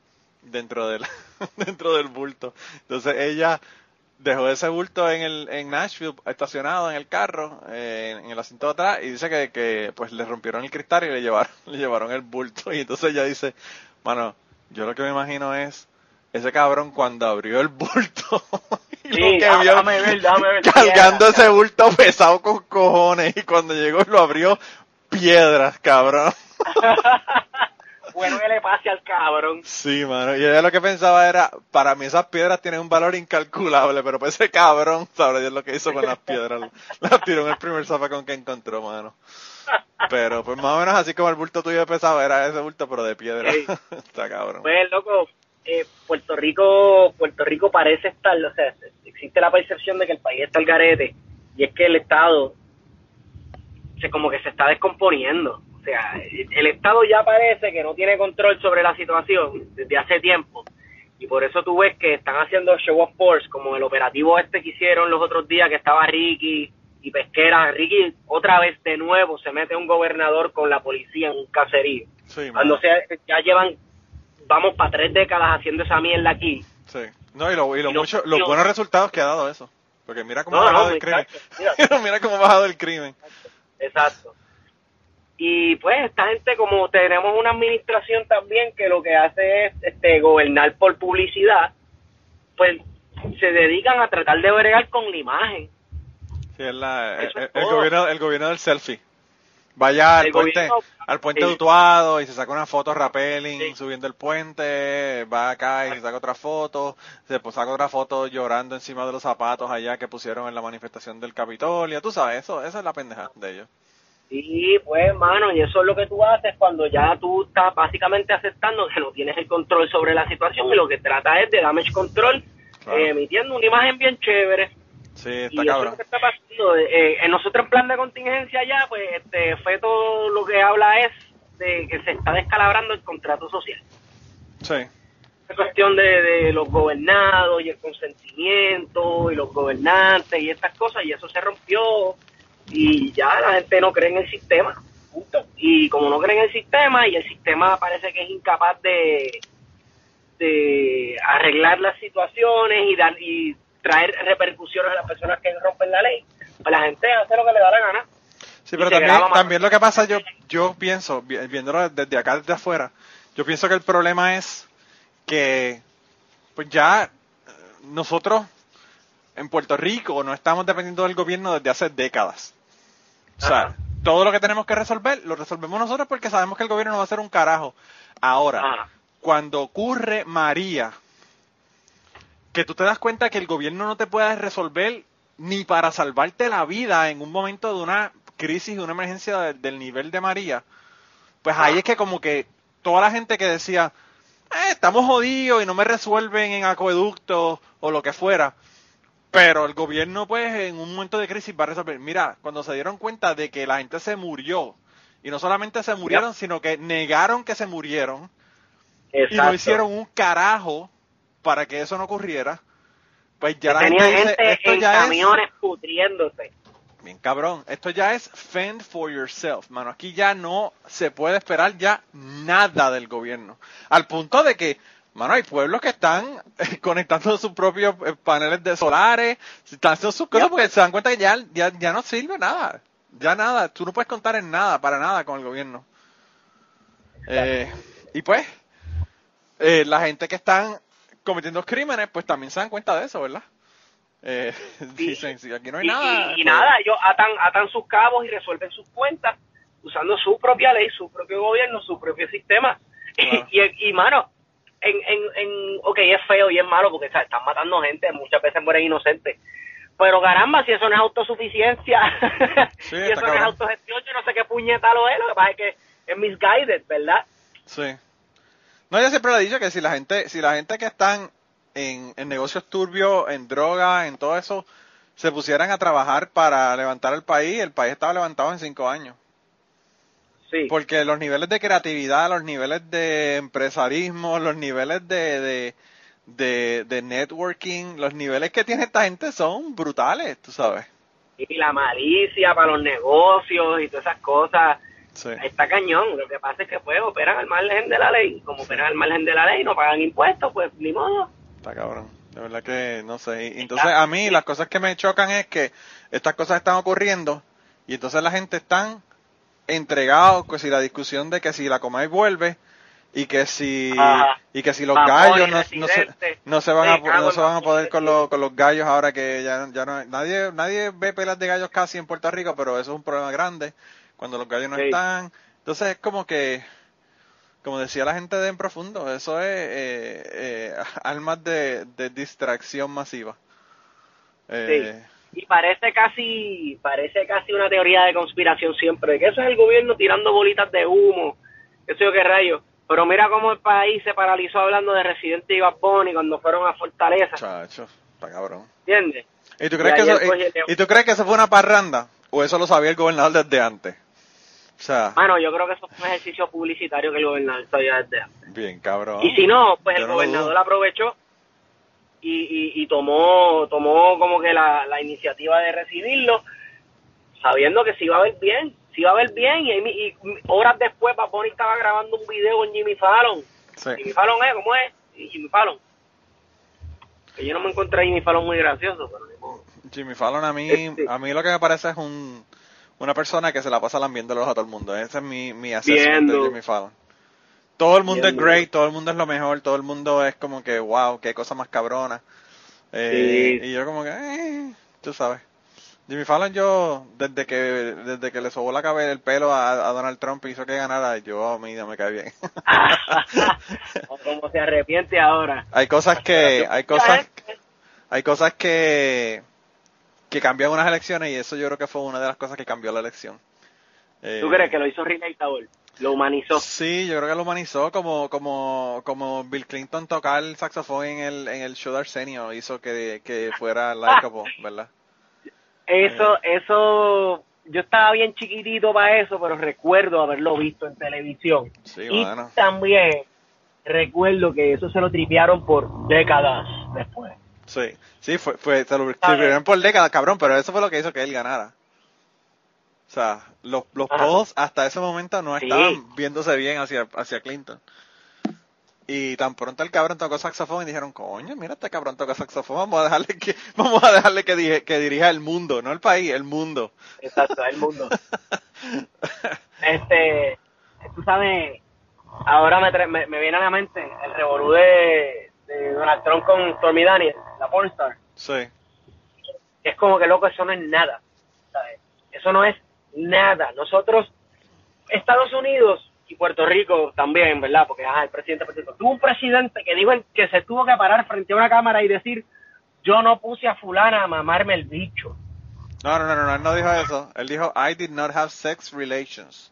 dentro del *laughs* dentro del bulto. Entonces ella dejó ese bulto en el en Nashville estacionado en el carro eh, en el asiento de atrás y dice que, que pues le rompieron el cristal y le llevaron *laughs* le llevaron el bulto y entonces ella dice, "Mano, yo lo que me imagino es ese cabrón cuando abrió el bulto *laughs* y Sí, lo que vio déjame ver, déjame ver cargando ese bulto pesado con cojones y cuando llegó lo abrió piedras, cabrón. Bueno que le pase al cabrón. Sí, mano. Y ella lo que pensaba era, para mí esas piedras tienen un valor incalculable, pero para ese cabrón, sabrá Dios lo que hizo con las piedras. *laughs* Las tiró en el primer zafacón que encontró, mano. Pero pues más o menos así como el bulto tuyo pesaba, era ese bulto pero de piedra. *laughs* Está cabrón. Pues, loco, eh, Puerto Rico Puerto Rico parece estar, o sea, existe la percepción de que el país está al garete y es que el Estado se como que se está descomponiendo. O sea, el Estado ya parece que no tiene control sobre la situación desde hace tiempo. Y por eso tú ves que están haciendo show of force, como el operativo este que hicieron los otros días, que estaba Ricky y Pesquera. Ricky otra vez de nuevo se mete un gobernador con la policía en un caserío. Sí, Cuando se, ya llevan, vamos para tres décadas haciendo esa mierda aquí. Sí. No, y, lo, y, lo Y mucho, los y lo- buenos resultados que ha dado eso. Porque mira cómo No, ha bajado no, el crimen. mira. *laughs* mira cómo ha bajado el crimen. Exacto. Y pues esta gente, como tenemos una administración también que lo que hace es este, gobernar por publicidad, pues se dedican a tratar de bregar con la imagen. Sí, es la- el, Eso es el gobierno, el gobierno del selfie. Vaya al El puente, gobierno- al puente sí. de Utuado y se saca una foto rappelling Sí. subiendo el puente, va acá y se saca otra foto, se pues, saca otra foto llorando encima de los zapatos allá que pusieron en la manifestación del Capitolio. Tú sabes, eso, esa es la pendeja de ellos. Y pues, hermano, y eso es lo que tú haces cuando ya tú estás básicamente aceptando que no tienes el control sobre la situación y lo que trata es de damage control, Claro. eh, emitiendo una imagen bien chévere. Sí, y está eso es cabrón. lo que está pasando. Eh, en nosotros en plan de contingencia ya, pues este Feto lo que habla es de que se está descalabrando el contrato social. Sí. Es cuestión de, de los gobernados y el consentimiento y los gobernantes y estas cosas y eso se rompió y ya la gente no cree en el sistema. Punto. Y como no cree en el sistema y el sistema parece que es incapaz de, de arreglar las situaciones y dar y traer repercusiones a las personas que rompen la ley, pues la gente hace lo que le da la gana. Sí, pero también, también lo que pasa, yo, yo pienso, vi- viéndolo desde acá, desde afuera, yo pienso que el problema es que, pues ya, eh, nosotros en Puerto Rico no estamos dependiendo del gobierno desde hace décadas. O sea, Ajá. todo lo que tenemos que resolver, lo resolvemos nosotros porque sabemos que el gobierno no va a hacer un carajo. Ahora, Ajá. cuando ocurre María, que tú te das cuenta que el gobierno no te puede resolver ni para salvarte la vida en un momento de una crisis, de una emergencia de- del nivel de María, pues ahí es que como que toda la gente que decía, "Eh, estamos jodidos y no me resuelven en acueductos o lo que fuera, pero el gobierno pues en un momento de crisis va a resolver. Mira, cuando se dieron cuenta de que la gente se murió, y no solamente se murieron, sino que negaron que se murieron, y no hicieron un carajo para que eso no ocurriera, pues ya la Tenía gente dice, gente esto en ya camiones pudriéndose. bien cabrón, esto ya es fend for yourself, mano, aquí ya no se puede esperar ya nada del gobierno, al punto de que, mano, hay pueblos que están *laughs* conectando sus propios eh, paneles de solares, están haciendo sus cosas porque se dan cuenta que ya, ya, ya no sirve nada, ya nada, tú no puedes contar en nada, para nada con el gobierno. Eh, y pues, eh, la gente que están cometiendo crímenes, pues también se dan cuenta de eso, ¿verdad? Eh, *laughs* dicen, si aquí no hay y, nada. y- y pues, nada, ellos atan, atan sus cabos y resuelven sus cuentas usando su propia ley, su propio gobierno, su propio sistema. *laughs* Claro. Y, y, mano, en, en, en, ok, es feo y es malo porque ¿sabes? están matando gente, muchas veces mueren inocentes. Pero caramba, si eso no es autosuficiencia, *laughs* Sí, si eso no es autogestión, yo no sé qué puñeta lo es, lo que pasa es que es misguided, ¿verdad? Sí. No, yo siempre le he dicho que si la gente, si la gente que están en, en negocios turbios, en droga, en todo eso, se pusieran a trabajar para levantar el país, el país estaba levantado en cinco años. Sí. Porque los niveles de creatividad, los niveles de empresarismo, los niveles de, de, de, de networking, los niveles que tiene esta gente son brutales, tú sabes. Y la malicia para los negocios y todas esas cosas. Sí. Está cañón. Lo que pasa es que pues operan al margen de la ley. Como operan al margen de la ley, no pagan impuestos, pues ni modo. Está cabrón. De verdad que no sé. Y entonces a mí las cosas que me chocan es que estas cosas están ocurriendo y entonces la gente están entregados, que si la discusión de que si la Comay vuelve y que si y que si los gallos no, no se, no se van a Sí, no se van a poder con sí. los con los gallos ahora que ya ya no nadie nadie ve pelas de gallos casi en Puerto Rico, pero eso es un problema grande cuando los gallos no Sí. están. Entonces es como que como decía la gente de En Profundo, eso es eh, eh, *laughs* armas de, de distracción masiva. Eh, Y parece casi, parece casi una teoría de conspiración siempre, que eso es el gobierno tirando bolitas de humo, eso yo qué rayo. Pero mira cómo el país se paralizó hablando de Residente y Bad Bunny cuando fueron a Fortaleza, Chacho, está cabrón. ¿entiendes? ¿Y tú, crees Y que eso, y, y tú crees que eso fue una parranda? ¿O eso lo sabía el gobernador desde antes? O sea, Bueno, yo creo que eso fue un ejercicio publicitario que el gobernador sabía desde antes. bien cabrón. Y si no, pues el no gobernador aprovechó y, y, y tomó tomó como que la, la iniciativa de recibirlo, sabiendo que se iba a ver bien, se iba a ver bien. Y, y horas después, Bad Bunny estaba grabando un video con Jimmy Fallon. Sí. Jimmy Fallon es, ¿cómo es? Y Jimmy Fallon. Que yo no me encontré a Jimmy Fallon muy gracioso, pero ni modo. Jimmy Fallon a mí, Este- a mí lo que me parece es un, una persona que se la pasa lambiéndolos a todo el mundo. Ese es mi, mi de. Jimmy Fallon. Todo el mundo es great, todo el mundo es lo mejor, todo el mundo es como que, wow, qué cosa más cabrona. Eh, Sí. Y yo como que, eh, tú sabes. Jimmy Fallon yo, desde que desde que le sobó la cabeza el pelo a, a Donald Trump y hizo que ganara, yo a mí no me cae bien. *laughs* o como se arrepiente ahora. hay cosas que, hay cosas, hay cosas que que cambian unas elecciones y eso yo creo que fue una de las cosas que cambió la elección. Eh, ¿Tú crees que lo hizo relatable? Lo humanizó. Sí, yo creo que lo humanizó como como como Bill Clinton tocar el saxofón en el en el show de Arsenio hizo que, que fuera likable, ¿verdad? Eso, eso, yo estaba bien chiquitito para eso, pero recuerdo haberlo visto en televisión. Sí, y bueno. también recuerdo que eso se lo tripearon por décadas después. Sí, sí, fue, fue se lo escribieron por décadas, cabrón, pero eso fue lo que hizo que él ganara. O sea, los, los polls hasta ese momento no Sí. estaban viéndose bien hacia, hacia Clinton. Y tan pronto el cabrón tocó saxofón y dijeron, coño, mira este cabrón toca saxofón, vamos a dejarle que, *laughs* vamos a dejarle que, dije- que dirija el mundo, no el país, el mundo. Exacto, el mundo. *laughs* este, tú sabes, ahora me, me, me viene a la mente el revolú de, de Donald Trump con Stormy Daniels, la pornstar. Sí, es como que loco, eso no es nada. ¿sabes? Eso no es nada. Nosotros, Estados Unidos y Puerto Rico también, ¿verdad? Porque ajá, el presidente Rico tuvo un presidente que dijo que se tuvo que parar frente a una cámara y decir, yo no puse a fulana a mamarme el bicho. No, no, no, no, él no dijo eso. Él dijo, I did not have sex relations.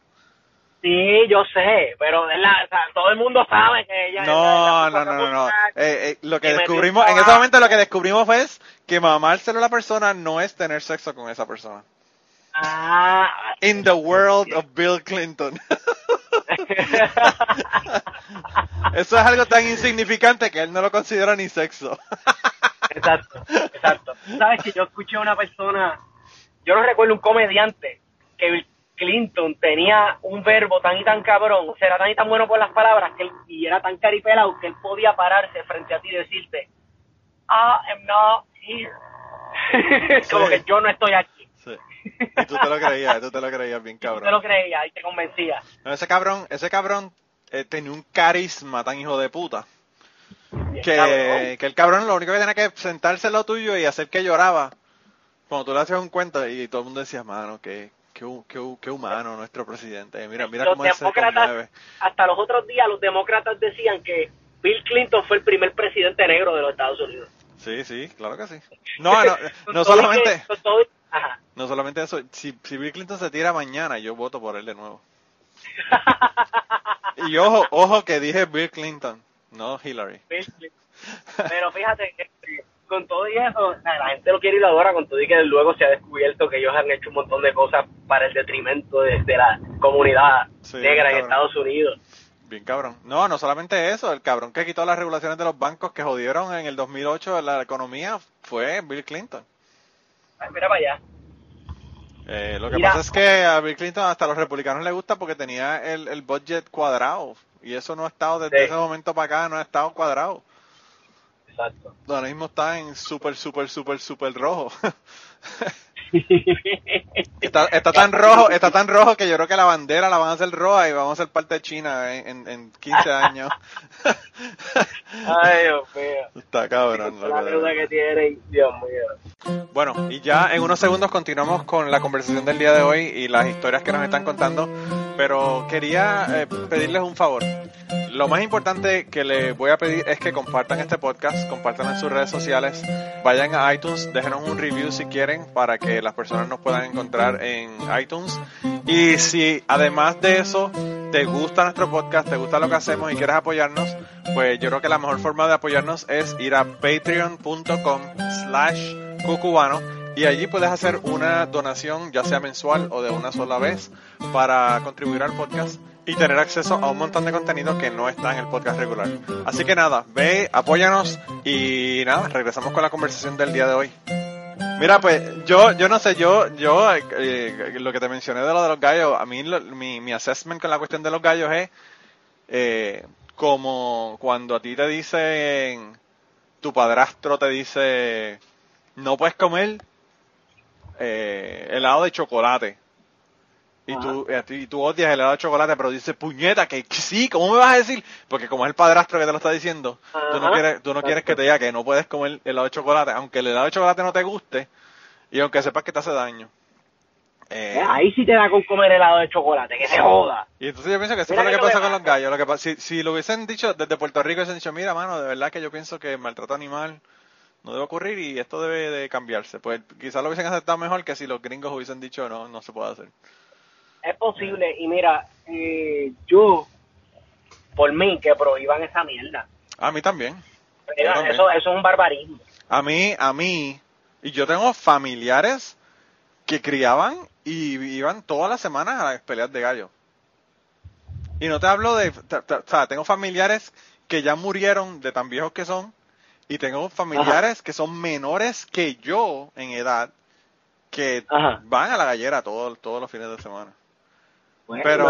Sí, yo sé, pero es la- o sea, todo el mundo sabe que ella... No, la- no, la- no, no, no. Eh, eh, lo que descubrimos, en ese trabajo. momento lo que descubrimos fue que mamárselo a la persona no es tener sexo con esa persona. Ah, In the world of Bill Clinton. *laughs* Eso es algo tan insignificante que él no lo considera ni sexo. Exacto, exacto. Sabes que yo escuché a una persona, yo no recuerdo un comediante, que Bill Clinton tenía un verbo tan y tan cabrón, o sea, era tan y tan bueno por las palabras, que él, y era tan caripelado que él podía pararse frente a ti y decirte, I am not here. *laughs* Como Sí. que yo no estoy aquí. Y tú te lo creías, tú te lo creías bien Yo te lo cabrón. creía y te convencía. No, ese cabrón, ese cabrón eh, tenía un carisma tan hijo de puta. Bien que, cabrón. que el cabrón lo único que tenía que sentarse en lo tuyo y hacer que lloraba cuando tú le hacías un cuento y todo el mundo decía, mano, qué, qué, qué, qué humano nuestro presidente, mira, mira los cómo demócratas, hasta los otros días, los demócratas decían que Bill Clinton fue el primer presidente negro de los Estados Unidos. Sí, sí, claro que sí. No, no, *laughs* no solamente, que- todo- ajá. no solamente eso, si, si Bill Clinton se tira mañana, yo voto por él de nuevo. *laughs* Y ojo, ojo que dije Bill Clinton, no Hillary. Bill Clinton. Pero fíjate que que con todo y eso, la gente lo quiere y lo adora, con todo y que luego se ha descubierto que ellos han hecho un montón de cosas para el detrimento de, de la comunidad Sí, negra en. Estados Unidos. Bien cabrón. No, no solamente eso, el cabrón que quitó las regulaciones de los bancos que jodieron en el 2008 la economía fue Bill Clinton. Ay, mira para allá. Eh, lo que Mira. pasa es que a Bill Clinton hasta a los republicanos le gusta porque tenía el, el budget cuadrado y eso no ha estado desde Sí. ese momento para acá, no ha estado cuadrado. Exacto. Ahora mismo está en súper, súper, súper, súper rojo. *laughs* está, está tan rojo, está tan rojo que yo creo que la bandera la van a hacer roja y vamos a ser parte de China en, en, en 15 *laughs* años. Ay, Dios mío. está cabrón. La deuda que tienen, Dios mío. Bueno, y ya en unos segundos continuamos con la conversación del día de hoy y las historias que nos están contando, pero quería eh, pedirles un favor. Lo más importante que les voy a pedir es que compartan este podcast, compartan en sus redes sociales, vayan a iTunes, déjenos un review si quieren para que las personas nos puedan encontrar en iTunes. Y si además de eso te gusta nuestro podcast, te gusta lo que hacemos y quieres apoyarnos, pues yo creo que la mejor forma de apoyarnos es ir a patreon.com slash cucubano y allí puedes hacer una donación, ya sea mensual o de una sola vez, para contribuir al podcast y tener acceso a un montón de contenido que no está en el podcast regular. Así que nada, ve, apóyanos y nada, regresamos con la conversación del día de hoy. Mira, pues yo yo no sé, yo yo eh, lo que te mencioné de lo de los gallos, a mí mi, mi assessment con la cuestión de los gallos es eh, como cuando a ti te dicen, tu padrastro te dice, no puedes comer eh, helado de chocolate. Y tú, y tú odias el helado de chocolate, pero dices, puñeta, que sí, ¿cómo me vas a decir? Porque como es el padrastro que te lo está diciendo, tú no quieres, tú no quieres que te diga que no puedes comer helado de chocolate, aunque el helado de chocolate no te guste, y aunque sepas que te hace daño. Eh, ahí sí te da con comer helado de chocolate, que se joda. Y entonces yo pienso que eso es lo que, pasa con los gallos. Lo que si, si lo hubiesen dicho desde Puerto Rico, hubiesen dicho, mira, mano, de verdad que yo pienso que el maltrato animal no debe ocurrir y esto debe de cambiarse. Pues quizás lo hubiesen aceptado mejor que si los gringos hubiesen dicho, no, no se puede hacer. Es posible, y mira, eh, yo, por mí, que prohíban esa mierda. A mí también. Eso, eso es un barbarismo. A mí, a mí, y yo tengo familiares que criaban y iban todas las semanas a las peleas de gallo. Y no te hablo de, o sea, tengo familiares que ya murieron de tan viejos que son y tengo familiares que son menores que yo en edad que van a la gallera todos, todos los fines de semana. Pero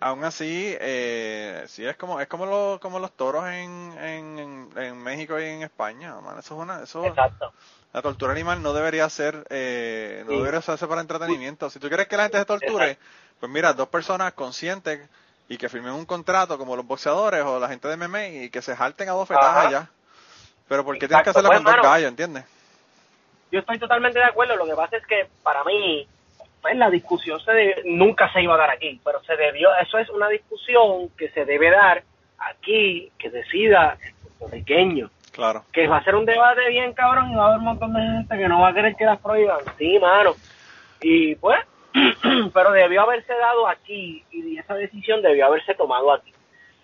aún así, eh, sí es como es como, lo, como los toros en, en, en, México y en España. eso es una, eso, Exacto. La tortura animal no debería ser, eh, no debería hacerse para entretenimiento. Si tú quieres que la gente se torture, pues mira, dos personas conscientes y que firmen un contrato como los boxeadores o la gente de MMA y que se jalten a dos fetas allá. Pero ¿por qué tienes que hacerlo pues, con dos gallos, entiendes? Yo estoy totalmente de acuerdo. Lo que pasa es que para mí, pues la discusión se nunca se iba a dar aquí, pero se debió, eso es una discusión que se debe dar aquí, que decida el puertorriqueño. Claro. Que va a ser un debate bien cabrón y va a haber un montón de gente que no va a querer que las prohíban. Sí, mano. Y pues, *clears throat* pero debió haberse dado aquí y esa decisión debió haberse tomado aquí.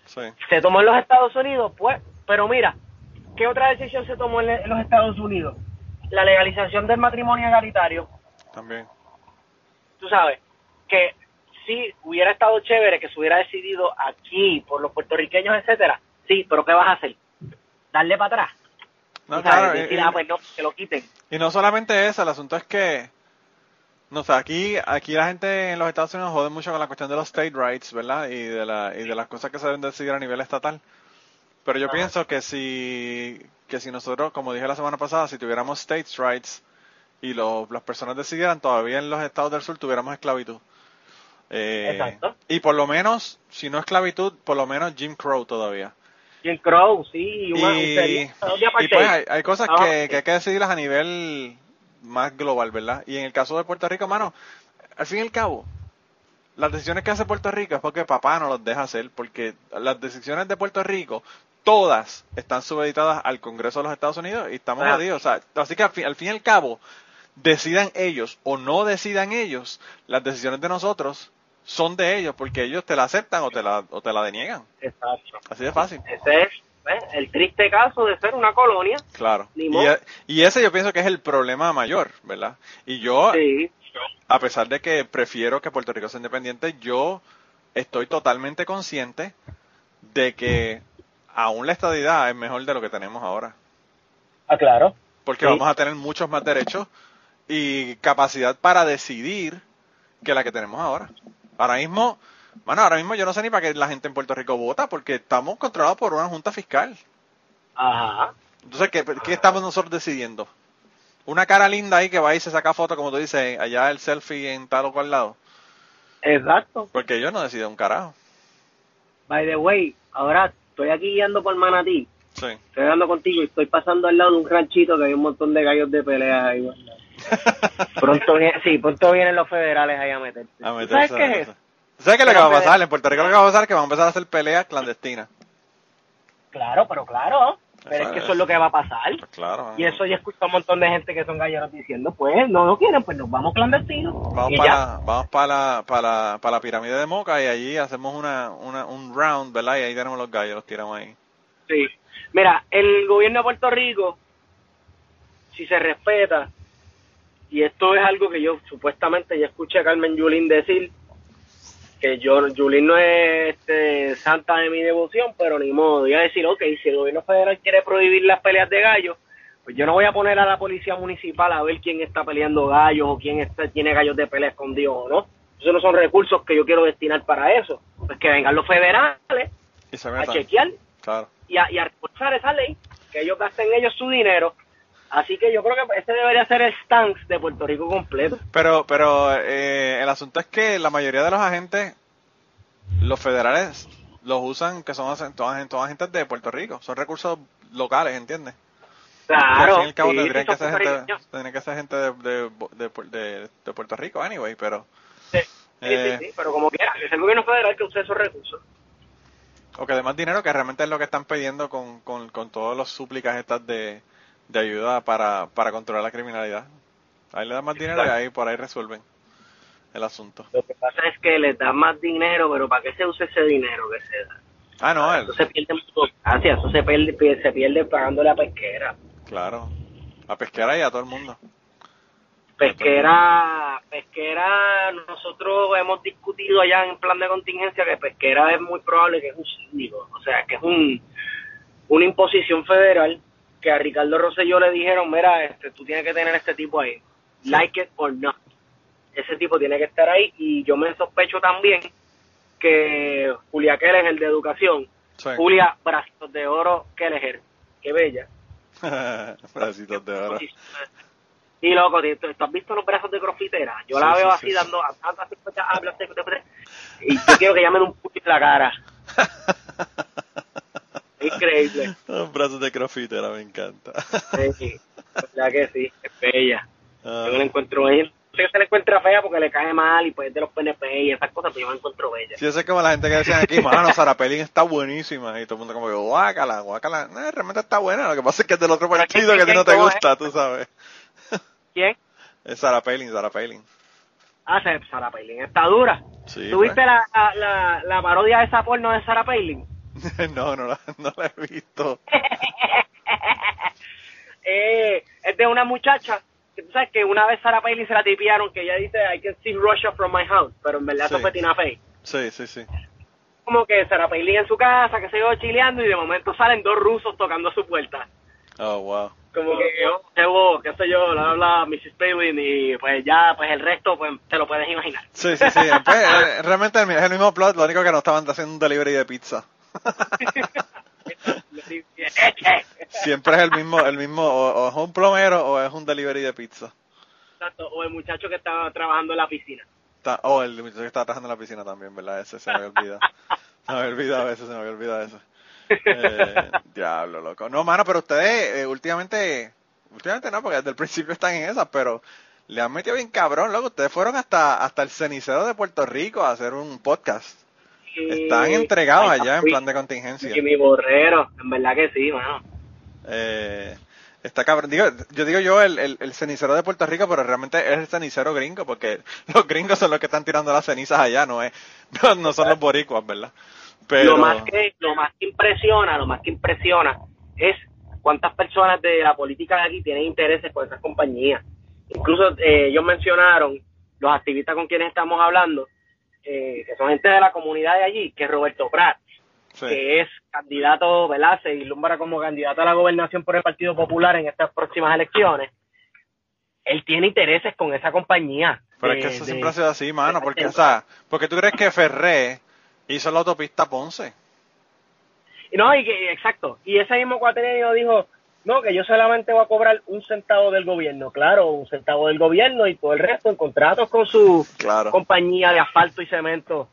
Sí. Se tomó en los Estados Unidos, pues, pero mira, ¿qué otra decisión se tomó en los Estados Unidos? La legalización del matrimonio egalitario. También. Tú sabes, que si hubiera estado chévere que se hubiera decidido aquí por los puertorriqueños, etcétera, sí, pero ¿qué vas a hacer? darle para atrás. No, claro, y, ah, pues no, que lo quiten. Y no solamente eso, el asunto es que, no sé, aquí, aquí la gente en los Estados Unidos jode mucho con la cuestión de los state rights, ¿verdad? Y de, la, y de las cosas que se deben decidir a nivel estatal. Pero yo pienso que si, que si nosotros, como dije la semana pasada, si tuviéramos states rights y las personas decidieran, todavía en los estados del sur tuviéramos esclavitud. Eh, Exacto. Y por lo menos, si no esclavitud, por lo menos Jim Crow todavía. Jim Crow, sí. y, pues hay, cosas ah, que, hay que decidirlas a nivel más global, ¿verdad? Y en el caso de Puerto Rico, mano, al fin y al cabo, las decisiones que hace Puerto Rico es porque papá no los deja hacer, porque las decisiones de Puerto Rico, todas están subeditadas al Congreso de los Estados Unidos y estamos ah. jodidos. O sea, así que al fin, al fin y al cabo, decidan ellos o no decidan ellos, las decisiones de nosotros son de ellos porque ellos te la aceptan o te la, o te la deniegan. Exacto. Así de fácil. Ese es el triste caso de ser una colonia. Claro. E, y, ese yo pienso que es el problema mayor, ¿verdad? Y yo, a pesar de que prefiero que Puerto Rico sea independiente, yo estoy totalmente consciente de que aún la estadidad es mejor de lo que tenemos ahora. Ah, claro. Porque vamos a tener muchos más derechos y capacidad para decidir que la que tenemos ahora. Ahora mismo, bueno, ahora mismo yo no sé ni para qué la gente en Puerto Rico vota, porque estamos controlados por una junta fiscal. Ajá. Entonces, ¿qué, ¿qué, estamos nosotros decidiendo? Una cara linda ahí que va y se saca foto, como tú dices, allá el selfie en tal o cual lado. Exacto. Porque yo no decido un carajo. By the way, ahora estoy aquí guiando por Manatí. Sí. Estoy andando contigo y estoy pasando al lado de un ranchito que hay un montón de gallos de pelea ahí *laughs* pronto viene, sí, pronto vienen los federales ahí a meterse. ¿Sabes qué es eso? ¿Sabes qué es lo que va a pasar? En Puerto Rico lo que va a pasar es que van a empezar a hacer peleas clandestinas. Claro, pero claro. Pero es que eso es lo que va a pasar. Pues claro. Y eso ya escucho un montón de gente que son galleros diciendo, pues no lo quieren, pues nos vamos clandestinos. Vamos para, la, vamos para la, para, para la pirámide de Moca y allí hacemos una, una, un round, ¿verdad? Y ahí tenemos los gallos, los tiramos ahí. Sí. Mira, el gobierno de Puerto Rico, si se respeta, y esto es algo que yo supuestamente ya escuché a Carmen Yulín decir, que yo, Yulín no es este, santa de mi devoción, pero ni modo, iba a decir, ok, si el gobierno federal quiere prohibir las peleas de gallos, pues yo no voy a poner a la policía municipal a ver quién está peleando gallos o quién está, tiene gallos de pelea escondidos o no. Esos no son recursos que yo quiero destinar para eso. Pues que vengan los federales a chequear y, a, y a reforzar esa ley, que ellos gasten ellos su dinero. Así que yo creo que ese debería ser el stance de Puerto Rico completo. Pero, pero eh, el asunto es que la mayoría de los agentes, los federales, los usan, que son todas, todas agentes de Puerto Rico, son recursos locales, ¿entiendes? Claro. al fin y al cabo tendrían, que ser gente, tendrían que ser gente de, de, de, de, Puerto Rico, anyway, pero... Sí, sí, eh, sí, pero como quiera, es el gobierno federal que usa esos recursos. O que además dinero, que realmente es lo que están pidiendo con, con, con todos los súplicas estas de, de ayuda para, para controlar la criminalidad. Ahí le dan más dinero y ahí por ahí resuelven el asunto. Lo que pasa es que le dan más dinero, pero ¿para qué se usa ese dinero que se da? Ah, no, Eso se pierde mucho gracias, eso se pierde, se pierde pagándole a pesquera. Claro, a pesquera y a todo el mundo. Pesquera, pesquera, nosotros hemos discutido allá en plan de contingencia que pesquera es muy probable que es un síndico, o sea, que es un una imposición federal que a Ricardo Rosselló le dijeron, mira, este, tú tienes que tener este tipo ahí, like it or not. Ese tipo tiene que estar ahí y yo me sospecho también que Julia Keller, el de educación, Julia, bracitos de oro, Keller, qué bella Bracitos de oro. Y loco, ¿tú, has visto los brazos de crofitera? Yo la veo así dando, y yo quiero que llamen un puto en la cara. Increíble. *laughs* Los brazos de crofitera, me encanta. Sí, *laughs* verdad que sí, es bella. Ah. Yo me la encuentro bella. Que se le encuentra fea porque le cae mal y pues de los PNP y esas cosas, pero yo me encuentro bella. Sí, eso es como la gente que decía aquí, mano, Sara Pelín está buenísima. Y todo el mundo como que, guácala, guácala. No, realmente está buena. Lo que pasa es que es del otro partido que a ti no te gusta, tú sabes. *laughs* ¿Quién? Es Sara Pelín, Sara Pelín. Ah, Sara Pelín está dura. Sí, ¿Tuviste pues. la, la, la, parodia de esa porno de Sara Pelín? *laughs* no, no la, no la he visto. *laughs* eh, es de una muchacha que tú sabes que una vez Sarah Palin se la tipiaron que ella dice I can see Russia from my house, pero en verdad eso fue Tina Fey. Sí, sí, sí. Como que Sarah Palin en su casa, que se iba chileando y de momento salen dos rusos tocando a su puerta. Oh, wow. Como que, oh, qué sé yo, la habla Mrs. Palin y pues ya, pues el resto, pues te lo puedes imaginar. Sí, sí, sí. Pues, eh, realmente es el mismo plot, lo único que no estaban haciendo un delivery de pizza. Siempre es el mismo, el mismo, o, es un plomero o es un delivery de pizza. Exacto, o el muchacho que estaba trabajando en la piscina. oh, el muchacho que estaba trabajando en la piscina también, ¿verdad? Ese se me había olvidado. se me había olvidado ese, se me había olvidado ese. Eh, diablo, loco. No, mano, pero ustedes eh, últimamente, últimamente no, porque desde el principio están en esas, pero le han metido bien cabrón, loco. Ustedes fueron hasta, hasta el cenicero de Puerto Rico a hacer un podcast. Están entregados allá en plan de contingencia. Y mi borrero, en verdad que sí, mano. Eh, está cabrón. Digo, yo digo yo el, el, cenicero de Puerto Rico, pero realmente es el cenicero gringo, porque *laughs* los gringos son los que están tirando las cenizas allá, no es, *laughs* no, son los boricuas, ¿verdad? Pero... Lo más que, lo más que impresiona, lo más que impresiona es cuántas personas de la política de aquí tienen intereses con esas compañías. Incluso eh, ellos mencionaron, los activistas con quienes estamos hablando, eh, que son gente de la comunidad de allí, que es Roberto Prat, que es candidato, ¿verdad? Se ilumbra como candidato a la gobernación por el Partido Popular en estas próximas elecciones. Él tiene intereses con esa compañía. Pero es que eso siempre ha sido así, mano, porque, o sea, porque tú crees que Ferré hizo la autopista Ponce. No, y que, exacto. Y ese mismo cuatrenio dijo, no, que yo solamente voy a cobrar un centavo del gobierno, claro, un centavo del gobierno y todo el resto en contratos con su compañía de asfalto y cemento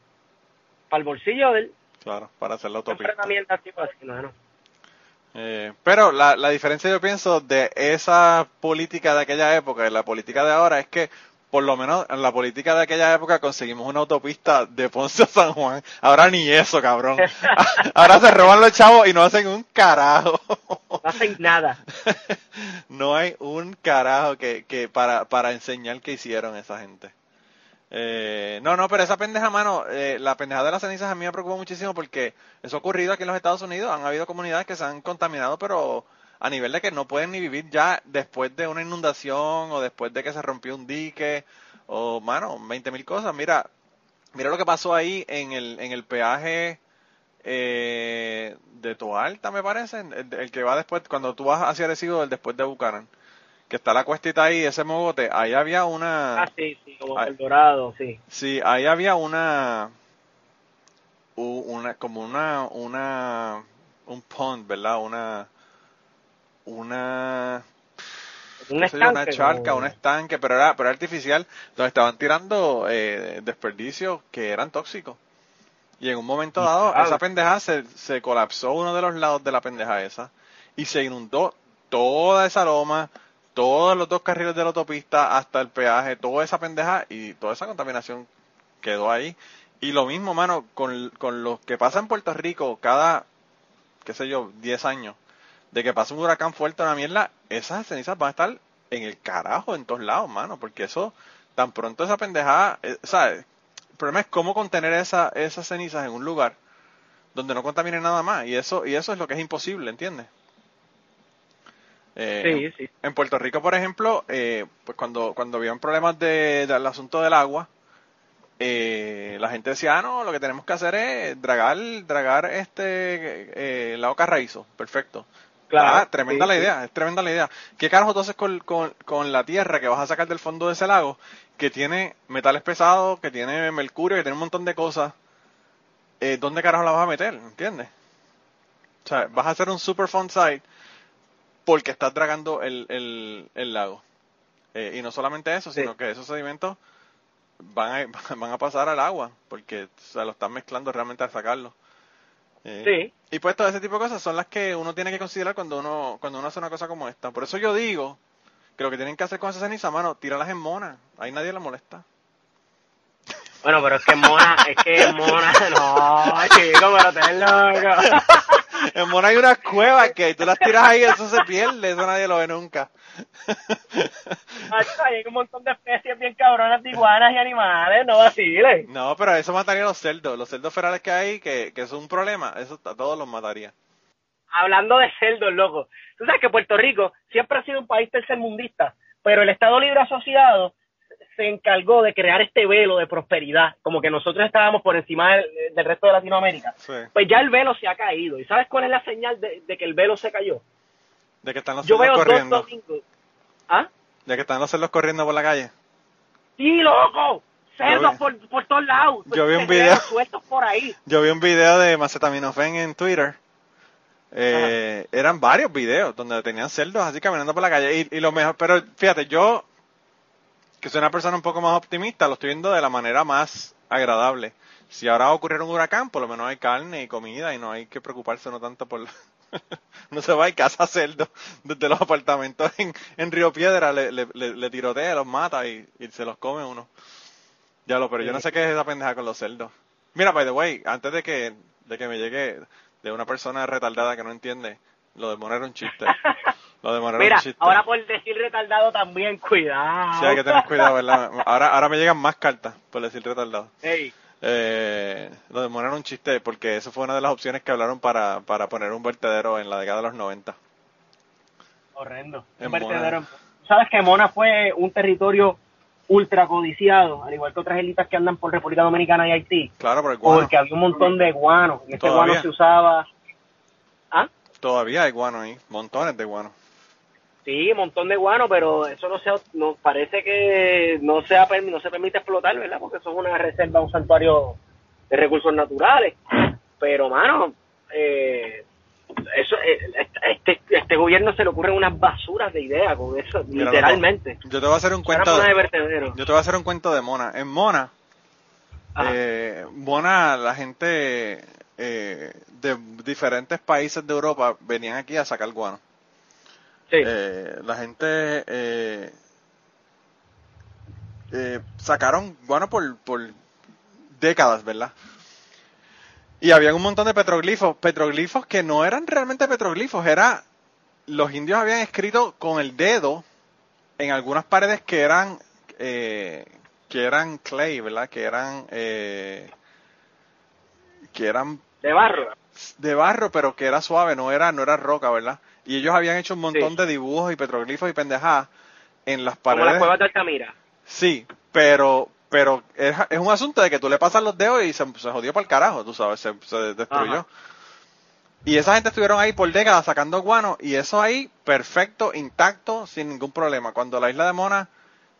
para el bolsillo de él. Claro, para hacer la autopista. Eh, pero la, la diferencia yo pienso de esa política de aquella época y la política de ahora es que por lo menos en la política de aquella época conseguimos una autopista de Ponce a San Juan. Ahora ni eso, cabrón. *laughs* Ahora se roban los chavos y no hacen un carajo. No hacen nada. *laughs* No hay un carajo que, que para, para enseñar que hicieron esa gente. Eh, no, no, pero esa pendeja, mano, eh, la pendeja de las cenizas a mí me preocupa muchísimo porque eso ha ocurrido aquí en los Estados Unidos. Han habido comunidades que se han contaminado, pero a nivel de que no pueden ni vivir ya después de una inundación o después de que se rompió un dique o, mano, 20 mil cosas. Mira, mira lo que pasó ahí en el, en el peaje eh, de Toalta, me parece, el, que va después, cuando tú vas hacia Arecibo, el después de Bucaran, que está la cuestita ahí, ese mogote, ahí había una... Ah, sí, sí, como el dorado, sí. Sí, ahí había una... Una, como una, una, un pond, ¿verdad? Una, una un estanque, una charca, un estanque, pero era, pero artificial, donde estaban tirando eh, desperdicios que eran tóxicos. Y en un momento dado, esa pendeja se, se colapsó uno de los lados de la pendeja esa y se inundó toda esa loma, todos los dos carriles de la autopista hasta el peaje, toda esa pendeja y toda esa contaminación quedó ahí. Y lo mismo, mano, con, con lo que pasa en Puerto Rico cada, qué sé yo, 10 años, de que pasa un huracán fuerte a la mierda, esas cenizas van a estar en el carajo en todos lados, mano, porque eso, tan pronto esa pendejada, eh, ¿sabes? El problema es cómo contener esa, esas cenizas en un lugar donde no contamine nada más, y eso, y eso es lo que es imposible, ¿entiendes? Eh, sí, sí. En Puerto Rico, por ejemplo, eh, pues cuando, cuando habían problemas de, del asunto del agua, eh, la gente decía, ah, no, lo que tenemos que hacer es dragar, dragar este eh, lago Carraízo, perfecto. Claro, ah, tremenda sí, la sí. idea, es tremenda la idea. ¿Qué carajo entonces con, con, con la tierra que vas a sacar del fondo de ese lago, que tiene metales pesados, que tiene mercurio, que tiene un montón de cosas? Eh, ¿Dónde carajo la vas a meter? ¿Entiendes? O sea, vas a hacer un super fun site porque estás dragando el, el, el lago. Eh, y no solamente eso, Sí. sino que esos sedimentos van a, *laughs* van a pasar al agua, porque se lo están mezclando realmente al sacarlo. Eh, Sí. Y pues todo ese tipo de cosas son las que uno tiene que considerar cuando uno, cuando uno hace una cosa como esta. Por eso yo digo que lo que tienen que hacer con esa ceniza, mano, tíralas en mona. Ahí nadie la molesta. Bueno, pero es que Mona, es que Mona, *laughs* no, chico, pero te es loco. *laughs* En mona hay unas cuevas que tú las tiras ahí, eso se pierde, eso nadie lo ve nunca. Macho, Hay un montón de especies bien cabronas de iguanas y animales, no vaciles. No, pero eso mataría a los cerdos. Los cerdos ferales que hay, que, que es un problema, eso a todos los mataría. Hablando de cerdos, loco. Tú sabes que Puerto Rico siempre ha sido un país tercermundista, pero el Estado Libre Asociado se encargó de crear este velo de prosperidad, como que nosotros estábamos por encima del, del resto de Latinoamérica. Sí. Pues ya el velo se ha caído. ¿Y sabes cuál es la señal de, de que el velo se cayó? De que están los Yo cerdos veo dos corriendo. domingos. ¿Ah? De que están los cerdos corriendo por la calle. Sí, loco. Cerdos por, por todos lados. yo vi un video. sueltos por ahí. Yo vi un video de Macetaminofen en Twitter. Eh, eran varios videos donde tenían cerdos así caminando por la calle. Y, y lo mejor, pero fíjate, yo, que soy una persona un poco más optimista, lo estoy viendo de la manera más agradable. Si ahora va a ocurrir un huracán, por lo menos hay carne y comida y no hay que preocuparse no tanto por... *laughs* no se va y caza cerdos desde los apartamentos en, en Río Piedra, le, le, tirotea, los mata y, y se los come uno. Ya lo, pero yo no sé qué es esa pendeja con los cerdos. Mira, by the way, antes de que, de que me llegue de una persona retardada que no entiende, lo de Mono era un chiste. *laughs* Lo de Mira, ahora por decir retardado también, *laughs* cuidado. Sí, hay que tener cuidado, ¿verdad? Ahora, ahora me llegan más cartas por decir retardado. Ey, Eh, lo de era un chiste porque eso fue una de las opciones que hablaron para, para poner un vertedero en la década de los 90. horrendo. En Un vertedero. Mona. Sabes que Mona fue un territorio ultra codiciado, al igual que otras élitas que andan por República Dominicana y Haití, Claro, pero el guano, porque había un montón de guano. Y este Todavía. guano se usaba. ¿Ah? todavía hay guano ahí, montones de guano. Sí, un montón de guano, pero eso no se no, parece que no se, ha no se permite explotar, ¿verdad? Porque eso es una reserva, un santuario de recursos naturales. Pero, mano, eh, eso, eh, este, este gobierno se le ocurren unas basuras de ideas con eso, Mira, literalmente. Yo te voy a hacer un cuento. de yo te voy a hacer un cuento de Mona. En Mona, eh, Mona, la gente eh, de diferentes países de Europa venían aquí a sacar guano. Sí. Eh, la gente eh, eh, sacaron guano por, por décadas, ¿verdad? Y había un montón de petroglifos, petroglifos que no eran realmente petroglifos, era los indios habían escrito con el dedo en algunas paredes que eran eh, que eran clay, ¿verdad? Que eran eh, que eran de barro. de barro, pero que era suave, no era, no era roca, ¿verdad? Y ellos habían hecho un montón de dibujos y petroglifos y pendejadas en las Como las paredes. cuevas de Altamira. Sí, pero pero es, es un asunto de que tú le pasas los dedos y se, se jodió para el carajo, tú sabes, se, se destruyó. Ajá. Y esa gente estuvieron ahí por décadas sacando guano y eso ahí perfecto, intacto, sin ningún problema. Cuando la isla de Mona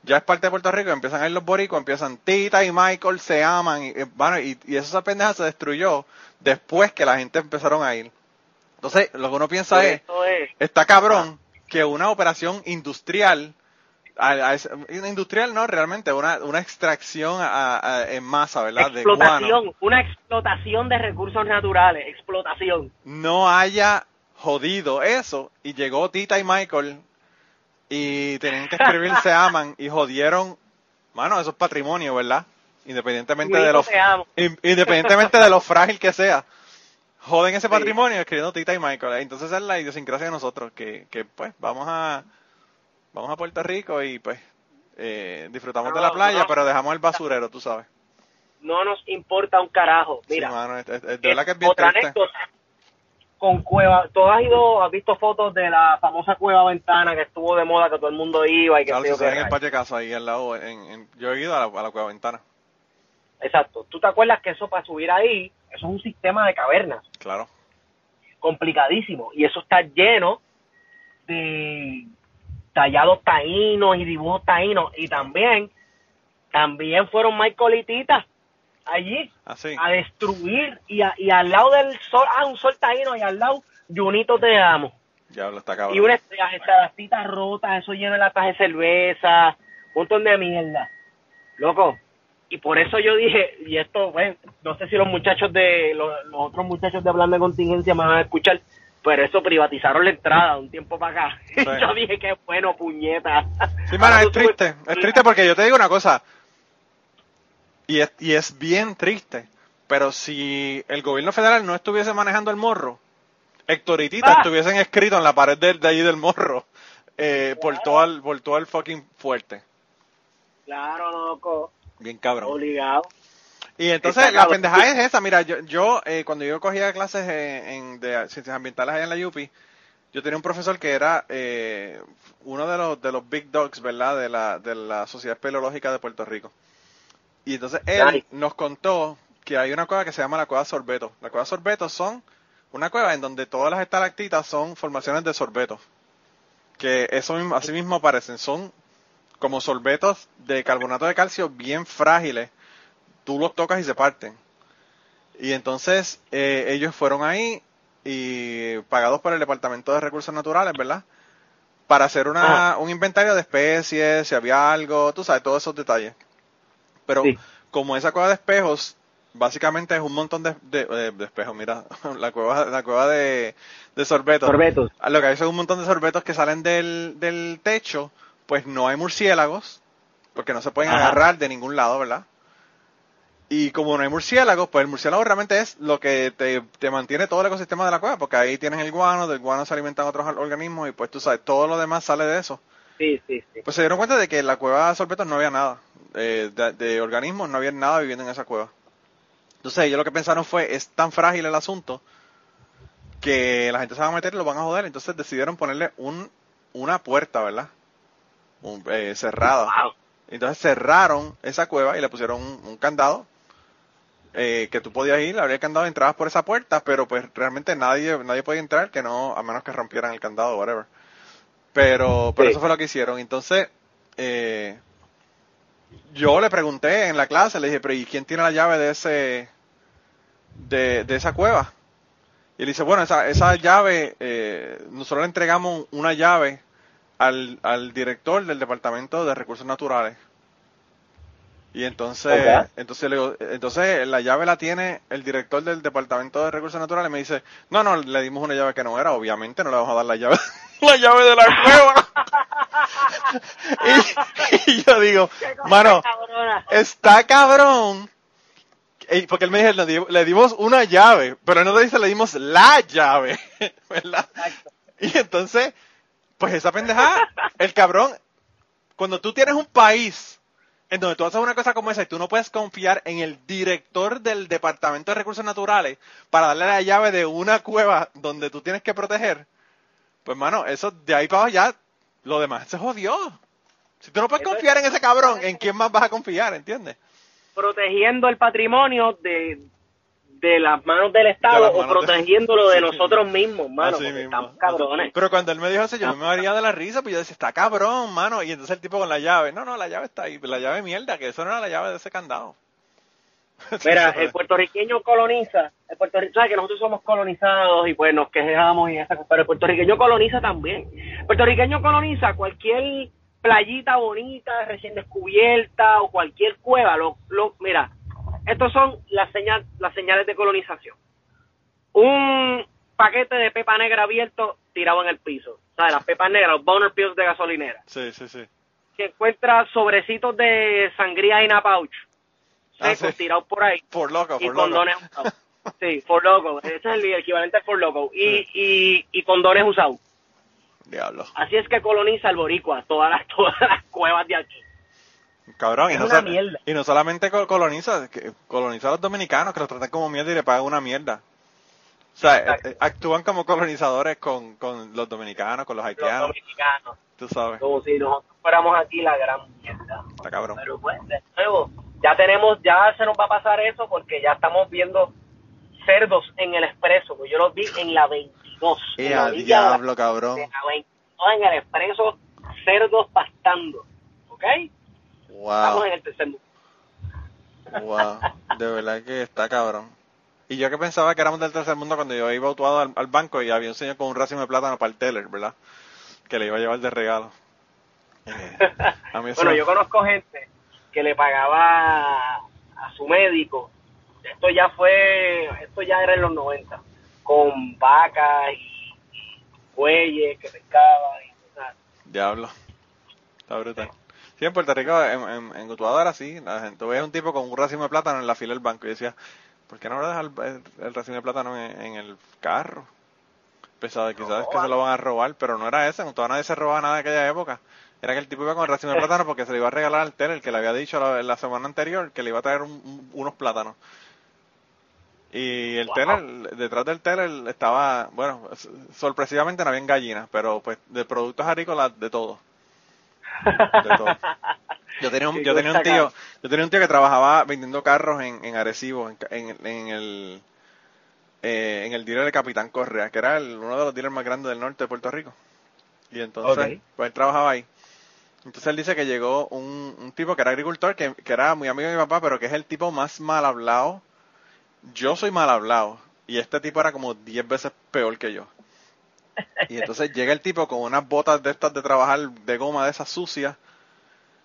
ya es parte de Puerto Rico, empiezan a ir los boricos, empiezan Tita y Michael, se aman, y, eh, bueno, y, y esa pendeja se destruyó después que la gente empezaron a ir. Entonces, lo que uno piensa es, está cabrón que una operación industrial, a- a ese- industrial no, realmente, una, una extracción a- a- en masa, ¿verdad? De guano, Explotación, una explotación de recursos naturales, explotación. no haya jodido eso y llegó Tita y Michael y tenían que escribir *laughs* se aman y jodieron, mano, eso es patrimonio, ¿verdad? Independientemente de los independientemente de lo frágil que sea. Joden ese Sí. patrimonio escribiendo Tita y Michael. Entonces esa es la idiosincrasia de nosotros, que, que pues vamos a vamos a Puerto Rico y pues eh, disfrutamos de la playa, no. pero dejamos el basurero, tú sabes. No nos importa un carajo. Sí, Mira, mano, es- es- es- de verdad que es bien otra triste. anécdota con cueva. Tú has ido, has visto fotos de la famosa cueva ventana que estuvo de moda, que todo el mundo iba y que Claro, si se en el rayo. patio de casa ahí al lado, en, en- yo he ido a la, a la cueva ventana, Exacto. ¿Tú te acuerdas que eso para subir ahí, eso es un sistema de cavernas claro. complicadísimo y eso está lleno de tallados taínos y dibujos taínos y también también fueron Tita allí Así. a destruir y, a- y al lado del sol, ah, un sol taíno y al lado Junito te amo. Ya lo está cabrón. Y unas las titas rotas, eso lleno de latas de cerveza, un montón de mierda. Loco. Y por eso yo dije, y esto, bueno, no sé si los muchachos de, los, los otros muchachos de Hablando de Contingencia me van a escuchar, pero eso privatizaron la entrada un tiempo para acá. *laughs* Sí. yo dije, qué bueno, puñeta. Sí, mano, *laughs* es subes- triste. Es triste porque yo te digo una cosa. Y es, y es bien triste. Pero si el gobierno federal no estuviese manejando el morro, Héctor y Tita Ah. estuviesen escritos en la pared de, de ahí del morro. eh, por, todo el, por todo el fucking fuerte. Claro, loco, Bien cabrón. obligado. Y entonces Está la cabrón. pendejada es esa, mira, yo, yo eh, cuando yo cogía clases en, de ciencias ambientales allá en la UPI, yo tenía un profesor que era eh, uno de los de los big dogs, ¿verdad? De la, de la Sociedad Espeleológica de Puerto Rico. Y entonces él nos contó que hay una cueva que se llama la cueva Sorbeto. La cueva Sorbeto son una cueva en donde todas las estalactitas son formaciones de sorbetos. Que eso mismo, así mismo parecen, son como sorbetos de carbonato de calcio bien frágiles tú los tocas y se parten. Y entonces eh, ellos fueron ahí y pagados por el Departamento de Recursos Naturales, ¿verdad? Para hacer una, un inventario de especies, si había algo, tú sabes, todos esos detalles. Pero Sí. como esa cueva de espejos, básicamente es un montón de, de, eh, de espejos, mira, *laughs* la cueva, la cueva de, sorbetos. Sorbetos. Lo que hay son un montón de sorbetos que salen del, del techo, pues no hay murciélagos, porque no se pueden Ajá. agarrar de ningún lado, ¿verdad? Y como no hay murciélagos, pues el murciélago realmente es lo que te, te mantiene todo el ecosistema de la cueva, porque ahí tienes el guano, del guano se alimentan otros or- organismos y pues tú sabes, todo lo demás sale de eso. Sí, sí, sí. Pues se dieron cuenta de que en la cueva de sorbetos no había nada, eh, de, de organismos, no había nada viviendo en esa cueva. Entonces ellos lo que pensaron fue, es tan frágil el asunto que la gente se va a meter y lo van a joder, entonces decidieron ponerle un, una puerta, ¿verdad? Un, eh, cerrada. Wow. Entonces cerraron esa cueva y le pusieron un, un candado eh, que tú podías ir, le abría el candado entrabas por esa puerta, pero pues realmente nadie nadie podía entrar que no, a menos que rompieran el candado o whatever. Pero, pero Sí. eso fue lo que hicieron. Entonces, eh, yo le pregunté en la clase, le dije, pero ¿y quién tiene la llave de ese, de, de esa cueva? Y él dice, bueno, esa, esa llave, eh, nosotros le entregamos una llave al, al director del Departamento de Recursos Naturales. Y entonces, entonces, le digo, entonces la llave la tiene el director del Departamento de Recursos Naturales. Me dice, no, no, le dimos una llave que no era. Obviamente no le vamos a dar la llave, *laughs* la llave de la *laughs* cueva. y, y yo digo, mano, está cabrón. Porque él me dijo, le di- le dimos una llave, pero no le dice, le dimos la llave, *laughs* ¿verdad? Exacto. Y entonces, pues esa pendejada, el cabrón, cuando tú tienes un país en donde tú haces una cosa como esa y tú no puedes confiar en el director del Departamento de Recursos Naturales para darle la llave de una cueva donde tú tienes que proteger, Pues, mano, eso de ahí para allá, lo demás se jodió. Si tú no puedes confiar en ese cabrón, ¿en quién más vas a confiar? ¿Entiendes? protegiendo el patrimonio de, de las manos del De Estado o manos protegiéndolo de *laughs* nosotros mismos, mano. Mismo. estamos cabrones. Pero cuando él me dijo eso, yo me haría de la risa, pues yo decía, está cabrón, mano. Y entonces el tipo con la llave, no, no, la llave está ahí, la llave mierda, que eso no era la llave de ese candado. *laughs* Mira, el puertorriqueño coloniza, el puertorriqueño, que nosotros somos colonizados y pues nos quejamos y esa pero el puertorriqueño coloniza también. El puertorriqueño coloniza cualquier playita bonita, recién descubierta o cualquier cueva. Lo, lo, mira, estos son las, señal, las señales de colonización. Un paquete de pepa negra abierto tirado en el piso. ¿Sabes? Las pepas negras, los boner pills de gasolinera. Sí, sí, sí. Que encuentra sobrecitos de sangría y pouch Ah, secos sí. tirados por ahí Por loco, y por loco. condones usados. *laughs* Sí, for loco. Ese es el equivalente al for loco. Y, y, y condones usados. Diablo. Así es que coloniza el boricua, todas las, *laughs* todas las cuevas de aquí. Cabrón, y no, y solamente co- coloniza, coloniza a los dominicanos, que los tratan como mierda y le pagan una mierda. O sea, Exacto. eh, eh, actúan como colonizadores con, con los dominicanos, con los Los haitianos, dominicanos. tú sabes. Como si nosotros fuéramos aquí la gran mierda. Está cabrón. Pero pues, de nuevo, ya tenemos, ya se nos va a pasar eso porque ya estamos viendo cerdos en el expreso. pues yo los vi en la 22. *laughs* ¡Eh, en la a orilla de la- diablo, cabrón! de la 22 en el expreso, cerdos pastando. ¿Ok? Estamos Wow, en el tercer mundo. wow. De verdad que está cabrón. Y yo que pensaba que éramos del tercer mundo cuando yo iba autuado al, al banco y había un señor con un racimo de plátano para el teller, ¿verdad? Que le iba a llevar de regalo. Eh, a mí eso Bueno, yo conozco gente que le pagaba a su médico. Esto ya fue, esto ya era en los 90, con vacas y, y bueyes que pescaban. Y, sea, Diablo. Está brutal. Sí, en Puerto Rico, en, en, en Utuado era así. La gente veía un tipo con un racimo de plátano en la fila del banco y decía, ¿por qué no lo deja el, el, el racimo de plátano en, en el carro? Pensaba quizás que se lo van a robar, pero no era ese. En Utuado nadie se robaba nada de aquella época. Era que el tipo iba con el racimo de plátano porque se le iba a regalar al teller que le había dicho la, la semana anterior que le iba a traer un- un- unos plátanos. Y el Wow. detrás del teller estaba, bueno, sorpresivamente no habían gallinas, pero pues de productos agrícolas de todo. De todo. Yo tenía un, yo tenía un tío, yo tenía un tío que trabajaba vendiendo carros en, en Arecibo, en, en, en el eh, en el dealer de Capitán Correa, que era el- uno de los dealers más grandes del norte de Puerto Rico. Y entonces, pues él trabajaba ahí. Entonces él dice que llegó un, un tipo que era agricultor, que, que era muy amigo de mi papá, pero que es el tipo más mal hablado. Yo soy mal hablado. Y este tipo era como 10 veces peor que yo. *laughs* Y entonces llega el tipo con unas botas de estas de trabajar de goma de esas sucias.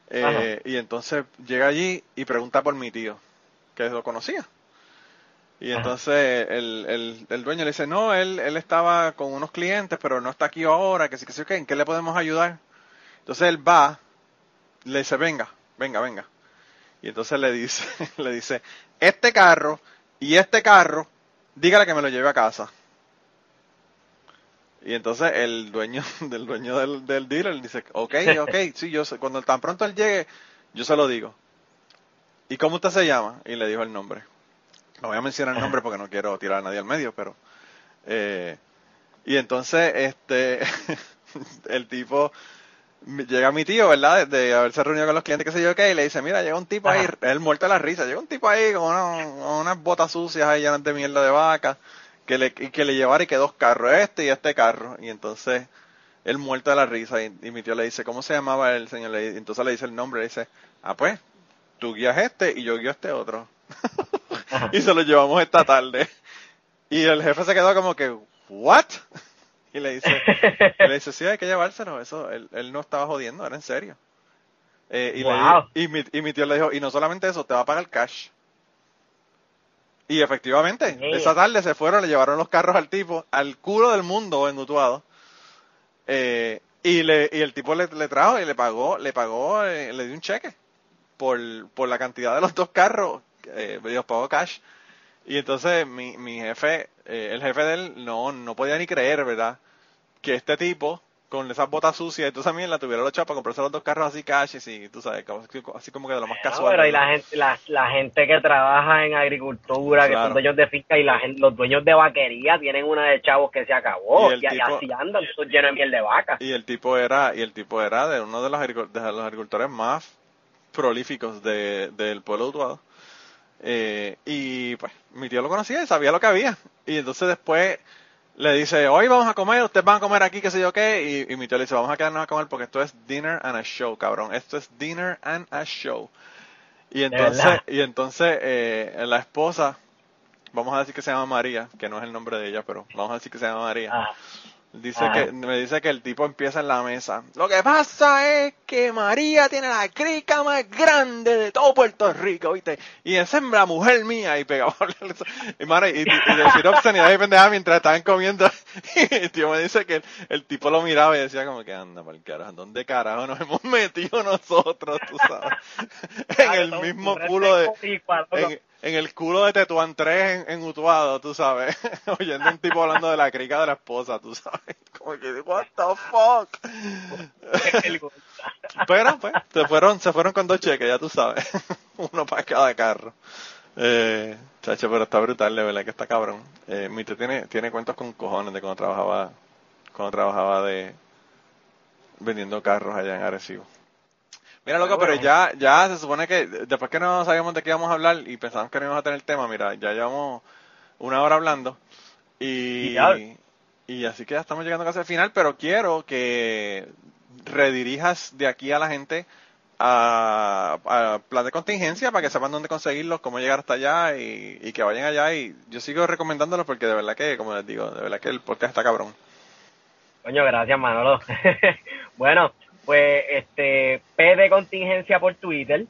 eh, y entonces llega allí y pregunta por mi tío, que lo conocía. Y entonces el, el, el dueño le dice, no, él, él estaba con unos clientes, pero no está aquí ahora, que sí, que sí, que ¿en qué le podemos ayudar? Entonces él va, le dice, venga, venga, venga. Y entonces le dice, *laughs* le dice, este carro y este carro, dígale que me lo lleve a casa. Y entonces el dueño *laughs* del dueño del, del dealer dice, ok, *laughs* ok, sí, yo sé, cuando tan pronto él llegue, yo se lo digo. ¿Y cómo usted se llama? Y le dijo el nombre. No voy a mencionar el nombre porque no quiero tirar a nadie al medio, pero... eh, y entonces, este, *laughs* el tipo, llega mi tío, ¿verdad? De, de haberse reunido con los clientes, que sé yo qué, y le dice, mira, llega un tipo ahí, él muerto de la risa, llega un tipo ahí con, una- con unas botas sucias ahí llenas de mierda de vaca, que le, y que le llevara y que dos carros, este y este carro. Y entonces, él muerto de la risa, y, y mi tío le dice, ¿cómo se llamaba el señor? Le- entonces le dice el nombre, le dice, ah, pues, tú guías este y yo guío este otro. *laughs* y se lo llevamos esta tarde. Y el jefe se quedó como que, ¿what? Y le dice, y le dice, sí, hay que llevárselo. Eso, él, él no estaba jodiendo, era en serio. Eh, y, le Wow. di- y, mi, y mi tío le dijo, y no solamente eso, te va a pagar cash. Y efectivamente, Yeah. esa tarde se fueron, le llevaron los carros al tipo, al culo del mundo en Utuado. Eh, y, le, y el tipo le, le trajo y le pagó, le pagó, eh, le dio un cheque por, por la cantidad de los dos carros, eh, los pagó cash. Y entonces mi, mi jefe, eh, el jefe de él, no, no podía ni creer, ¿verdad? Que este tipo con esas botas sucias y tú también la tuvieron los chavos para comprarse los dos carros así cash y tú sabes, así como que de lo más casual. Pero y la gente, la, la, gente que trabaja en agricultura, que son dueños de finca y la gente, los dueños de vaquería tienen una de chavos que se acabó y, así andan, llenos de miel de vaca. Y el tipo era, y el tipo era de uno de los, de los agricultores más prolíficos de, del pueblo Utuado. Eh, y pues mi tío lo conocía y sabía lo que había. Y entonces después le dice, hoy vamos a comer, ustedes van a comer aquí, qué sé yo qué, y, mi tío le dice, vamos a quedarnos a comer porque esto es dinner and a show, cabrón, esto es dinner and a show. Y entonces, y entonces eh, la esposa, vamos a decir que se llama María, que no es el nombre de ella, pero vamos a decir que se llama María. Ah. Dice ah. que, me dice que el tipo empieza en la mesa. Lo que pasa es que María tiene la crica más grande de todo Puerto Rico, ¿viste? Y esa es la mujer mía. Y pegaba *laughs* y, y, y, decir obscenidad y pendeja mientras estaban comiendo. Y *laughs* el tío me dice que el, tipo lo miraba y decía como que anda el carajo. ¿Dónde carajo nos *laughs* hemos metido nosotros, tú sabes? *laughs* en el mismo culo de en el culo de Tetuán 3 en, Utuado, tú sabes, oyendo un tipo hablando de la crica de la esposa, tú sabes, como que, what the fuck. pero, pues, se fueron, se fueron con dos cheques, ya tú sabes, uno para cada carro. Eh, chacho, pero está brutal, de verdad que está cabrón. Eh, mi tío tiene, tiene cuentos con cojones de cuando trabajaba, cuando trabajaba de vendiendo carros allá en Arecibo. Mira, loco, pero ya, ya se supone que después que no sabíamos de qué íbamos a hablar y pensamos que no íbamos a tener el tema, mira, ya llevamos una hora hablando y, y, así que ya estamos llegando casi al final, pero quiero que redirijas de aquí a la gente a, plan de contingencia para que sepan dónde conseguirlos, cómo llegar hasta allá y, y que vayan allá y yo sigo recomendándolos porque de verdad que, como les digo, de verdad que el podcast está cabrón. Coño, gracias Manolo. *laughs* bueno, pues este P de contingencia por Twitter,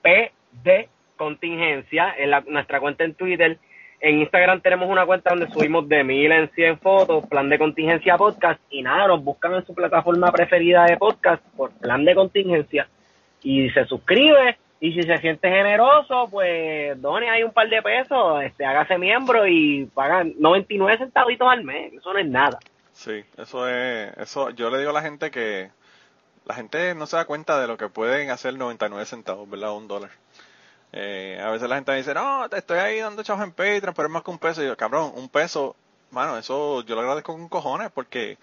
P de contingencia en la, nuestra cuenta en Twitter. En Instagram tenemos una cuenta donde subimos de mil en cien fotos, plan de contingencia podcast, y nada, nos buscan en su plataforma preferida de podcast por plan de contingencia y se suscribe y si se siente generoso, pues done ahí un par de pesos, este, hágase miembro y pagan 99 centavitos al mes, eso no es nada. Sí, eso es, eso, yo le digo a la gente que la gente no se da cuenta de lo que pueden hacer 99 centavos, ¿verdad? Un dólar. Eh, a veces la gente dice, no, te estoy ahí dando chavos en Patreon, pero es más que un peso. Y yo, cabrón, un peso, mano, eso yo lo agradezco con cojones, porque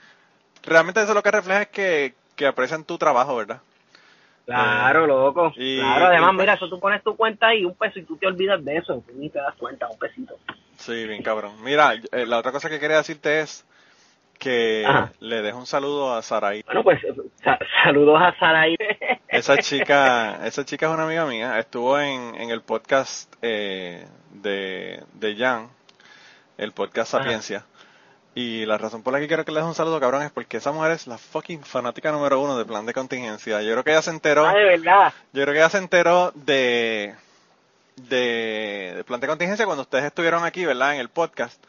realmente eso lo que refleja es que, que aprecian tu trabajo, ¿verdad? Claro, eh, loco. claro, además, mira, eso tú pones tu cuenta ahí, un peso, y tú te olvidas de eso, y te das cuenta, un pesito. Sí, bien cabrón. Mira, eh, la otra cosa que quería decirte es, que le dejo un saludo a Saraí. Bueno, pues saludos a Saraí. *laughs* Esa chica, *laughs* esa chica es una amiga mía, estuvo en, en el podcast eh, de, de Jan, el podcast Sapiencia. Y la razón por la que quiero que le deje un saludo, cabrón, es porque esa mujer es la fucking fanática número uno de plan de contingencia. Yo creo que ella se enteró. Ah, de verdad. Yo creo que ella se enteró de, de, de plan de contingencia cuando ustedes estuvieron aquí, ¿verdad? En el podcast.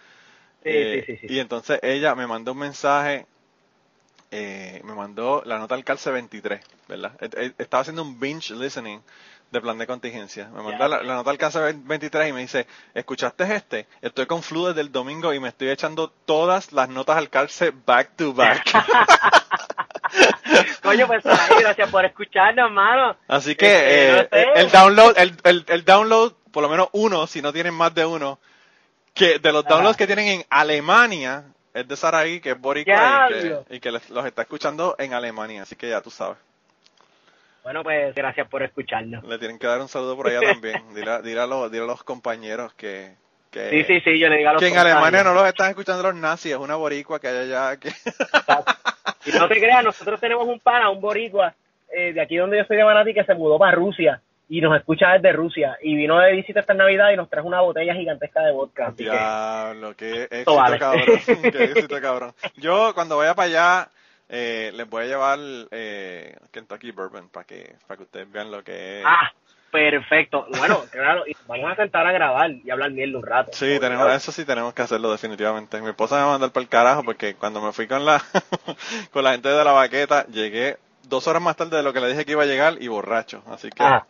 Eh, y entonces ella me mandó un mensaje, eh, me mandó la nota al calce 23, ¿verdad? E, e, estaba haciendo un binge listening de plan de contingencia. Me mandó la, nota al calce 23 y me dice, ¿escuchaste este? Estoy con flu desde el domingo y me estoy echando todas las notas al calce back to back. *laughs* Coño, pues gracias por escucharnos, hermano. Así que este, eh, el download, el, el, el download, por lo menos uno, si no tienen más de uno, que de los downloads que tienen en Alemania es de Saraí, que es boricua y que, los está escuchando en Alemania, así que ya tú sabes. Bueno, pues gracias por escucharnos. Le tienen que dar un saludo por allá *laughs* también. Dile, a, los, compañeros que, que, sí, sí, sí, yo le digo a los que en Alemania no los están escuchando los nazis, es una boricua que hay allá. Que... y no te creas, nosotros tenemos un pana, un boricua, eh, de aquí donde yo soy de Manati, que se mudó para Rusia y nos escucha desde Rusia y vino de visita esta Navidad y nos trajo una botella gigantesca de vodka. Diablo, qué éxito, cabrón. *laughs* qué éxito, cabrón. Yo cuando vaya para allá eh, les voy a llevar eh, Kentucky Bourbon para que, para que ustedes vean lo que es. Ah, perfecto. Bueno, *laughs* claro, y vamos a sentar a grabar y hablar mierda un rato. Sí, tenemos, eso sí tenemos que hacerlo definitivamente. Mi esposa me va a mandar para el carajo porque cuando me fui con la, *laughs* con la gente de la baqueta llegué dos horas más tarde de lo que le dije que iba a llegar y borracho. Así que... Ah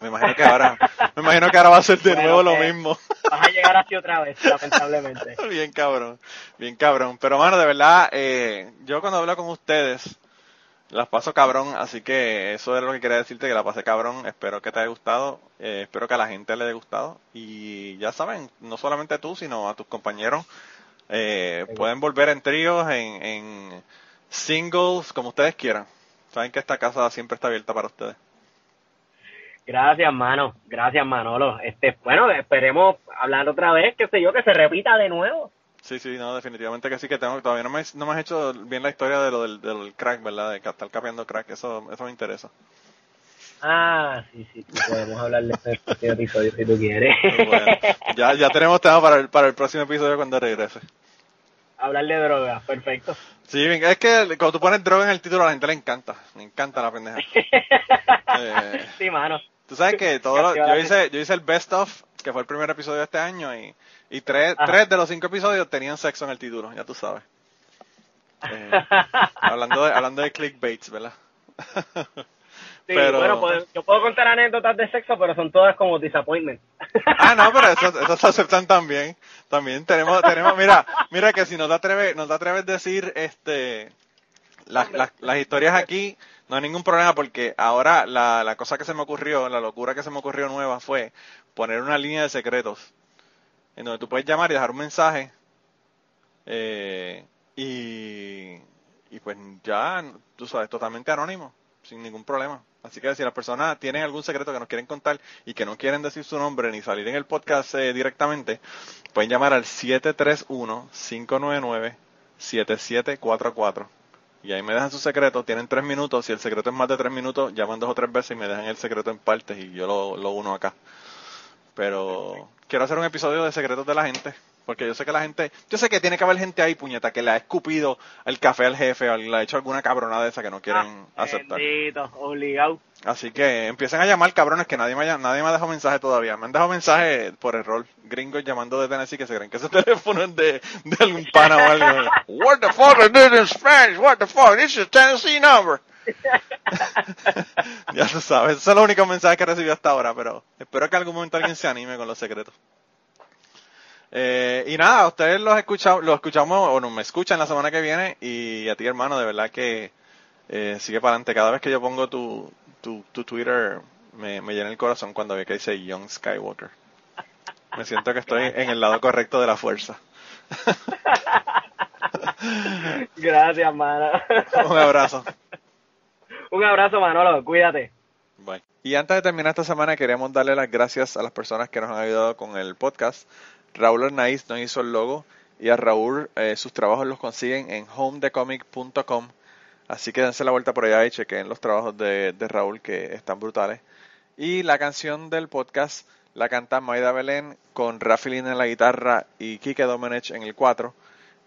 Me imagino que ahora, me imagino que ahora va a ser de Bueno, nuevo lo mismo. Vas a llegar así otra vez, lamentablemente. *laughs* bien cabrón, bien cabrón. Pero mano, de verdad, eh, yo cuando hablo con ustedes, las paso cabrón, así que eso es lo que quería decirte, que la pasé cabrón. Espero que te haya gustado, eh, espero que a la gente le haya gustado. Y ya saben, no solamente tú, sino a tus compañeros, eh, pueden volver en tríos, en, en singles, como ustedes quieran. Saben que esta casa siempre está abierta para ustedes. Gracias, mano. Gracias, Manolo. Este, bueno, esperemos hablar otra vez, qué sé yo, que se repita de nuevo. Sí, sí, no, definitivamente que sí, que tengo, todavía no me, no me has hecho bien la historia de lo del, del crack, ¿verdad? De estar capeando crack, eso, eso me interesa. Ah, sí, sí, podemos hablar de este próximo episodio si tú quieres. Bueno, ya, ya tenemos tema para el, para el próximo episodio cuando regrese. hablar de drogas, perfecto. Sí, es que cuando tú pones droga en el título a la gente le encanta, le encanta la pendeja. *laughs* Eh, sí, mano. Tú sabes que todo lo- yo hice, yo hice el best of, que fue el primer episodio de este año, y, y tres, Ajá. tres de los cinco episodios tenían sexo en el título, ya tú sabes. *laughs* Eh, hablando de, hablando de clickbaits, ¿verdad? *laughs* Sí, pero- bueno, pues, yo puedo contar anécdotas de sexo, pero son todas como disappointment. *laughs* Ah, no, pero eso se aceptan también. También tenemos, tenemos, mira, mira que si no te atreves, no te atreves a decir, este, las, las, las historias aquí, no hay ningún problema porque ahora la, la cosa que se me ocurrió, la locura que se me ocurrió nueva fue poner una línea de secretos en donde tú puedes llamar y dejar un mensaje eh, y, y pues ya, tú sabes, totalmente anónimo, sin ningún problema. Así que si las personas tienen algún secreto que nos quieren contar y que no quieren decir su nombre ni salir en el podcast eh, directamente, pueden llamar al 731-599-7744. Y ahí me dejan su secreto, tienen tres minutos, si el secreto es más de tres minutos, llaman dos o tres veces y me dejan el secreto en partes y yo lo, lo uno acá. Pero quiero hacer un episodio de secretos de la gente, porque yo sé que la gente, yo sé que tiene que haber gente ahí, puñeta, que le ha escupido el café al jefe o le ha hecho alguna cabronada de esa que no quieren Ah, aceptar. Bendito, obligado. Así que empiecen a llamar cabrones que nadie me, haya- nadie me ha dejado mensaje todavía. Me han dejado mensaje por error. Gringos llamando de Tennessee que se creen que ese *laughs* teléfono es de, de algún pana o algo. What the fuck is this in Spanish? What the fuck? This is Tennessee number. *laughs* ya tú sabes, ese es el único mensaje que he recibido hasta ahora, pero espero que en algún momento alguien se anime con los secretos. Eh, y nada, ustedes los escuchamos, los escuchamos o no me escuchan la semana que viene y a ti hermano, de verdad que eh, sigue para adelante. Cada vez que yo pongo tu, tu, tu Twitter me, me llena el corazón cuando veo que dice Young Skywalker. Me siento que estoy en el lado correcto de la fuerza. *laughs* Gracias, mano. Un abrazo. Un abrazo, Manolo. Cuídate. Bye. Y antes de terminar esta semana queremos darle las gracias a las personas que nos han ayudado con el podcast. Raúl Arnaiz nos hizo el logo y a Raúl eh, sus trabajos los consiguen en homedecomic.com. Así que dense la vuelta por allá y chequen los trabajos de, Raúl que están brutales. Y la canción del podcast la canta Maida Belén con Rafi Lin en la guitarra y Kike Domenech en el 4.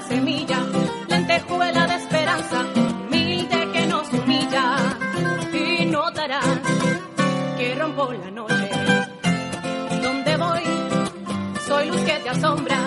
semilla, lentejuela de esperanza, humilde que nos humilla. Y notarás que rompo la noche. Donde voy, soy luz que te asombra.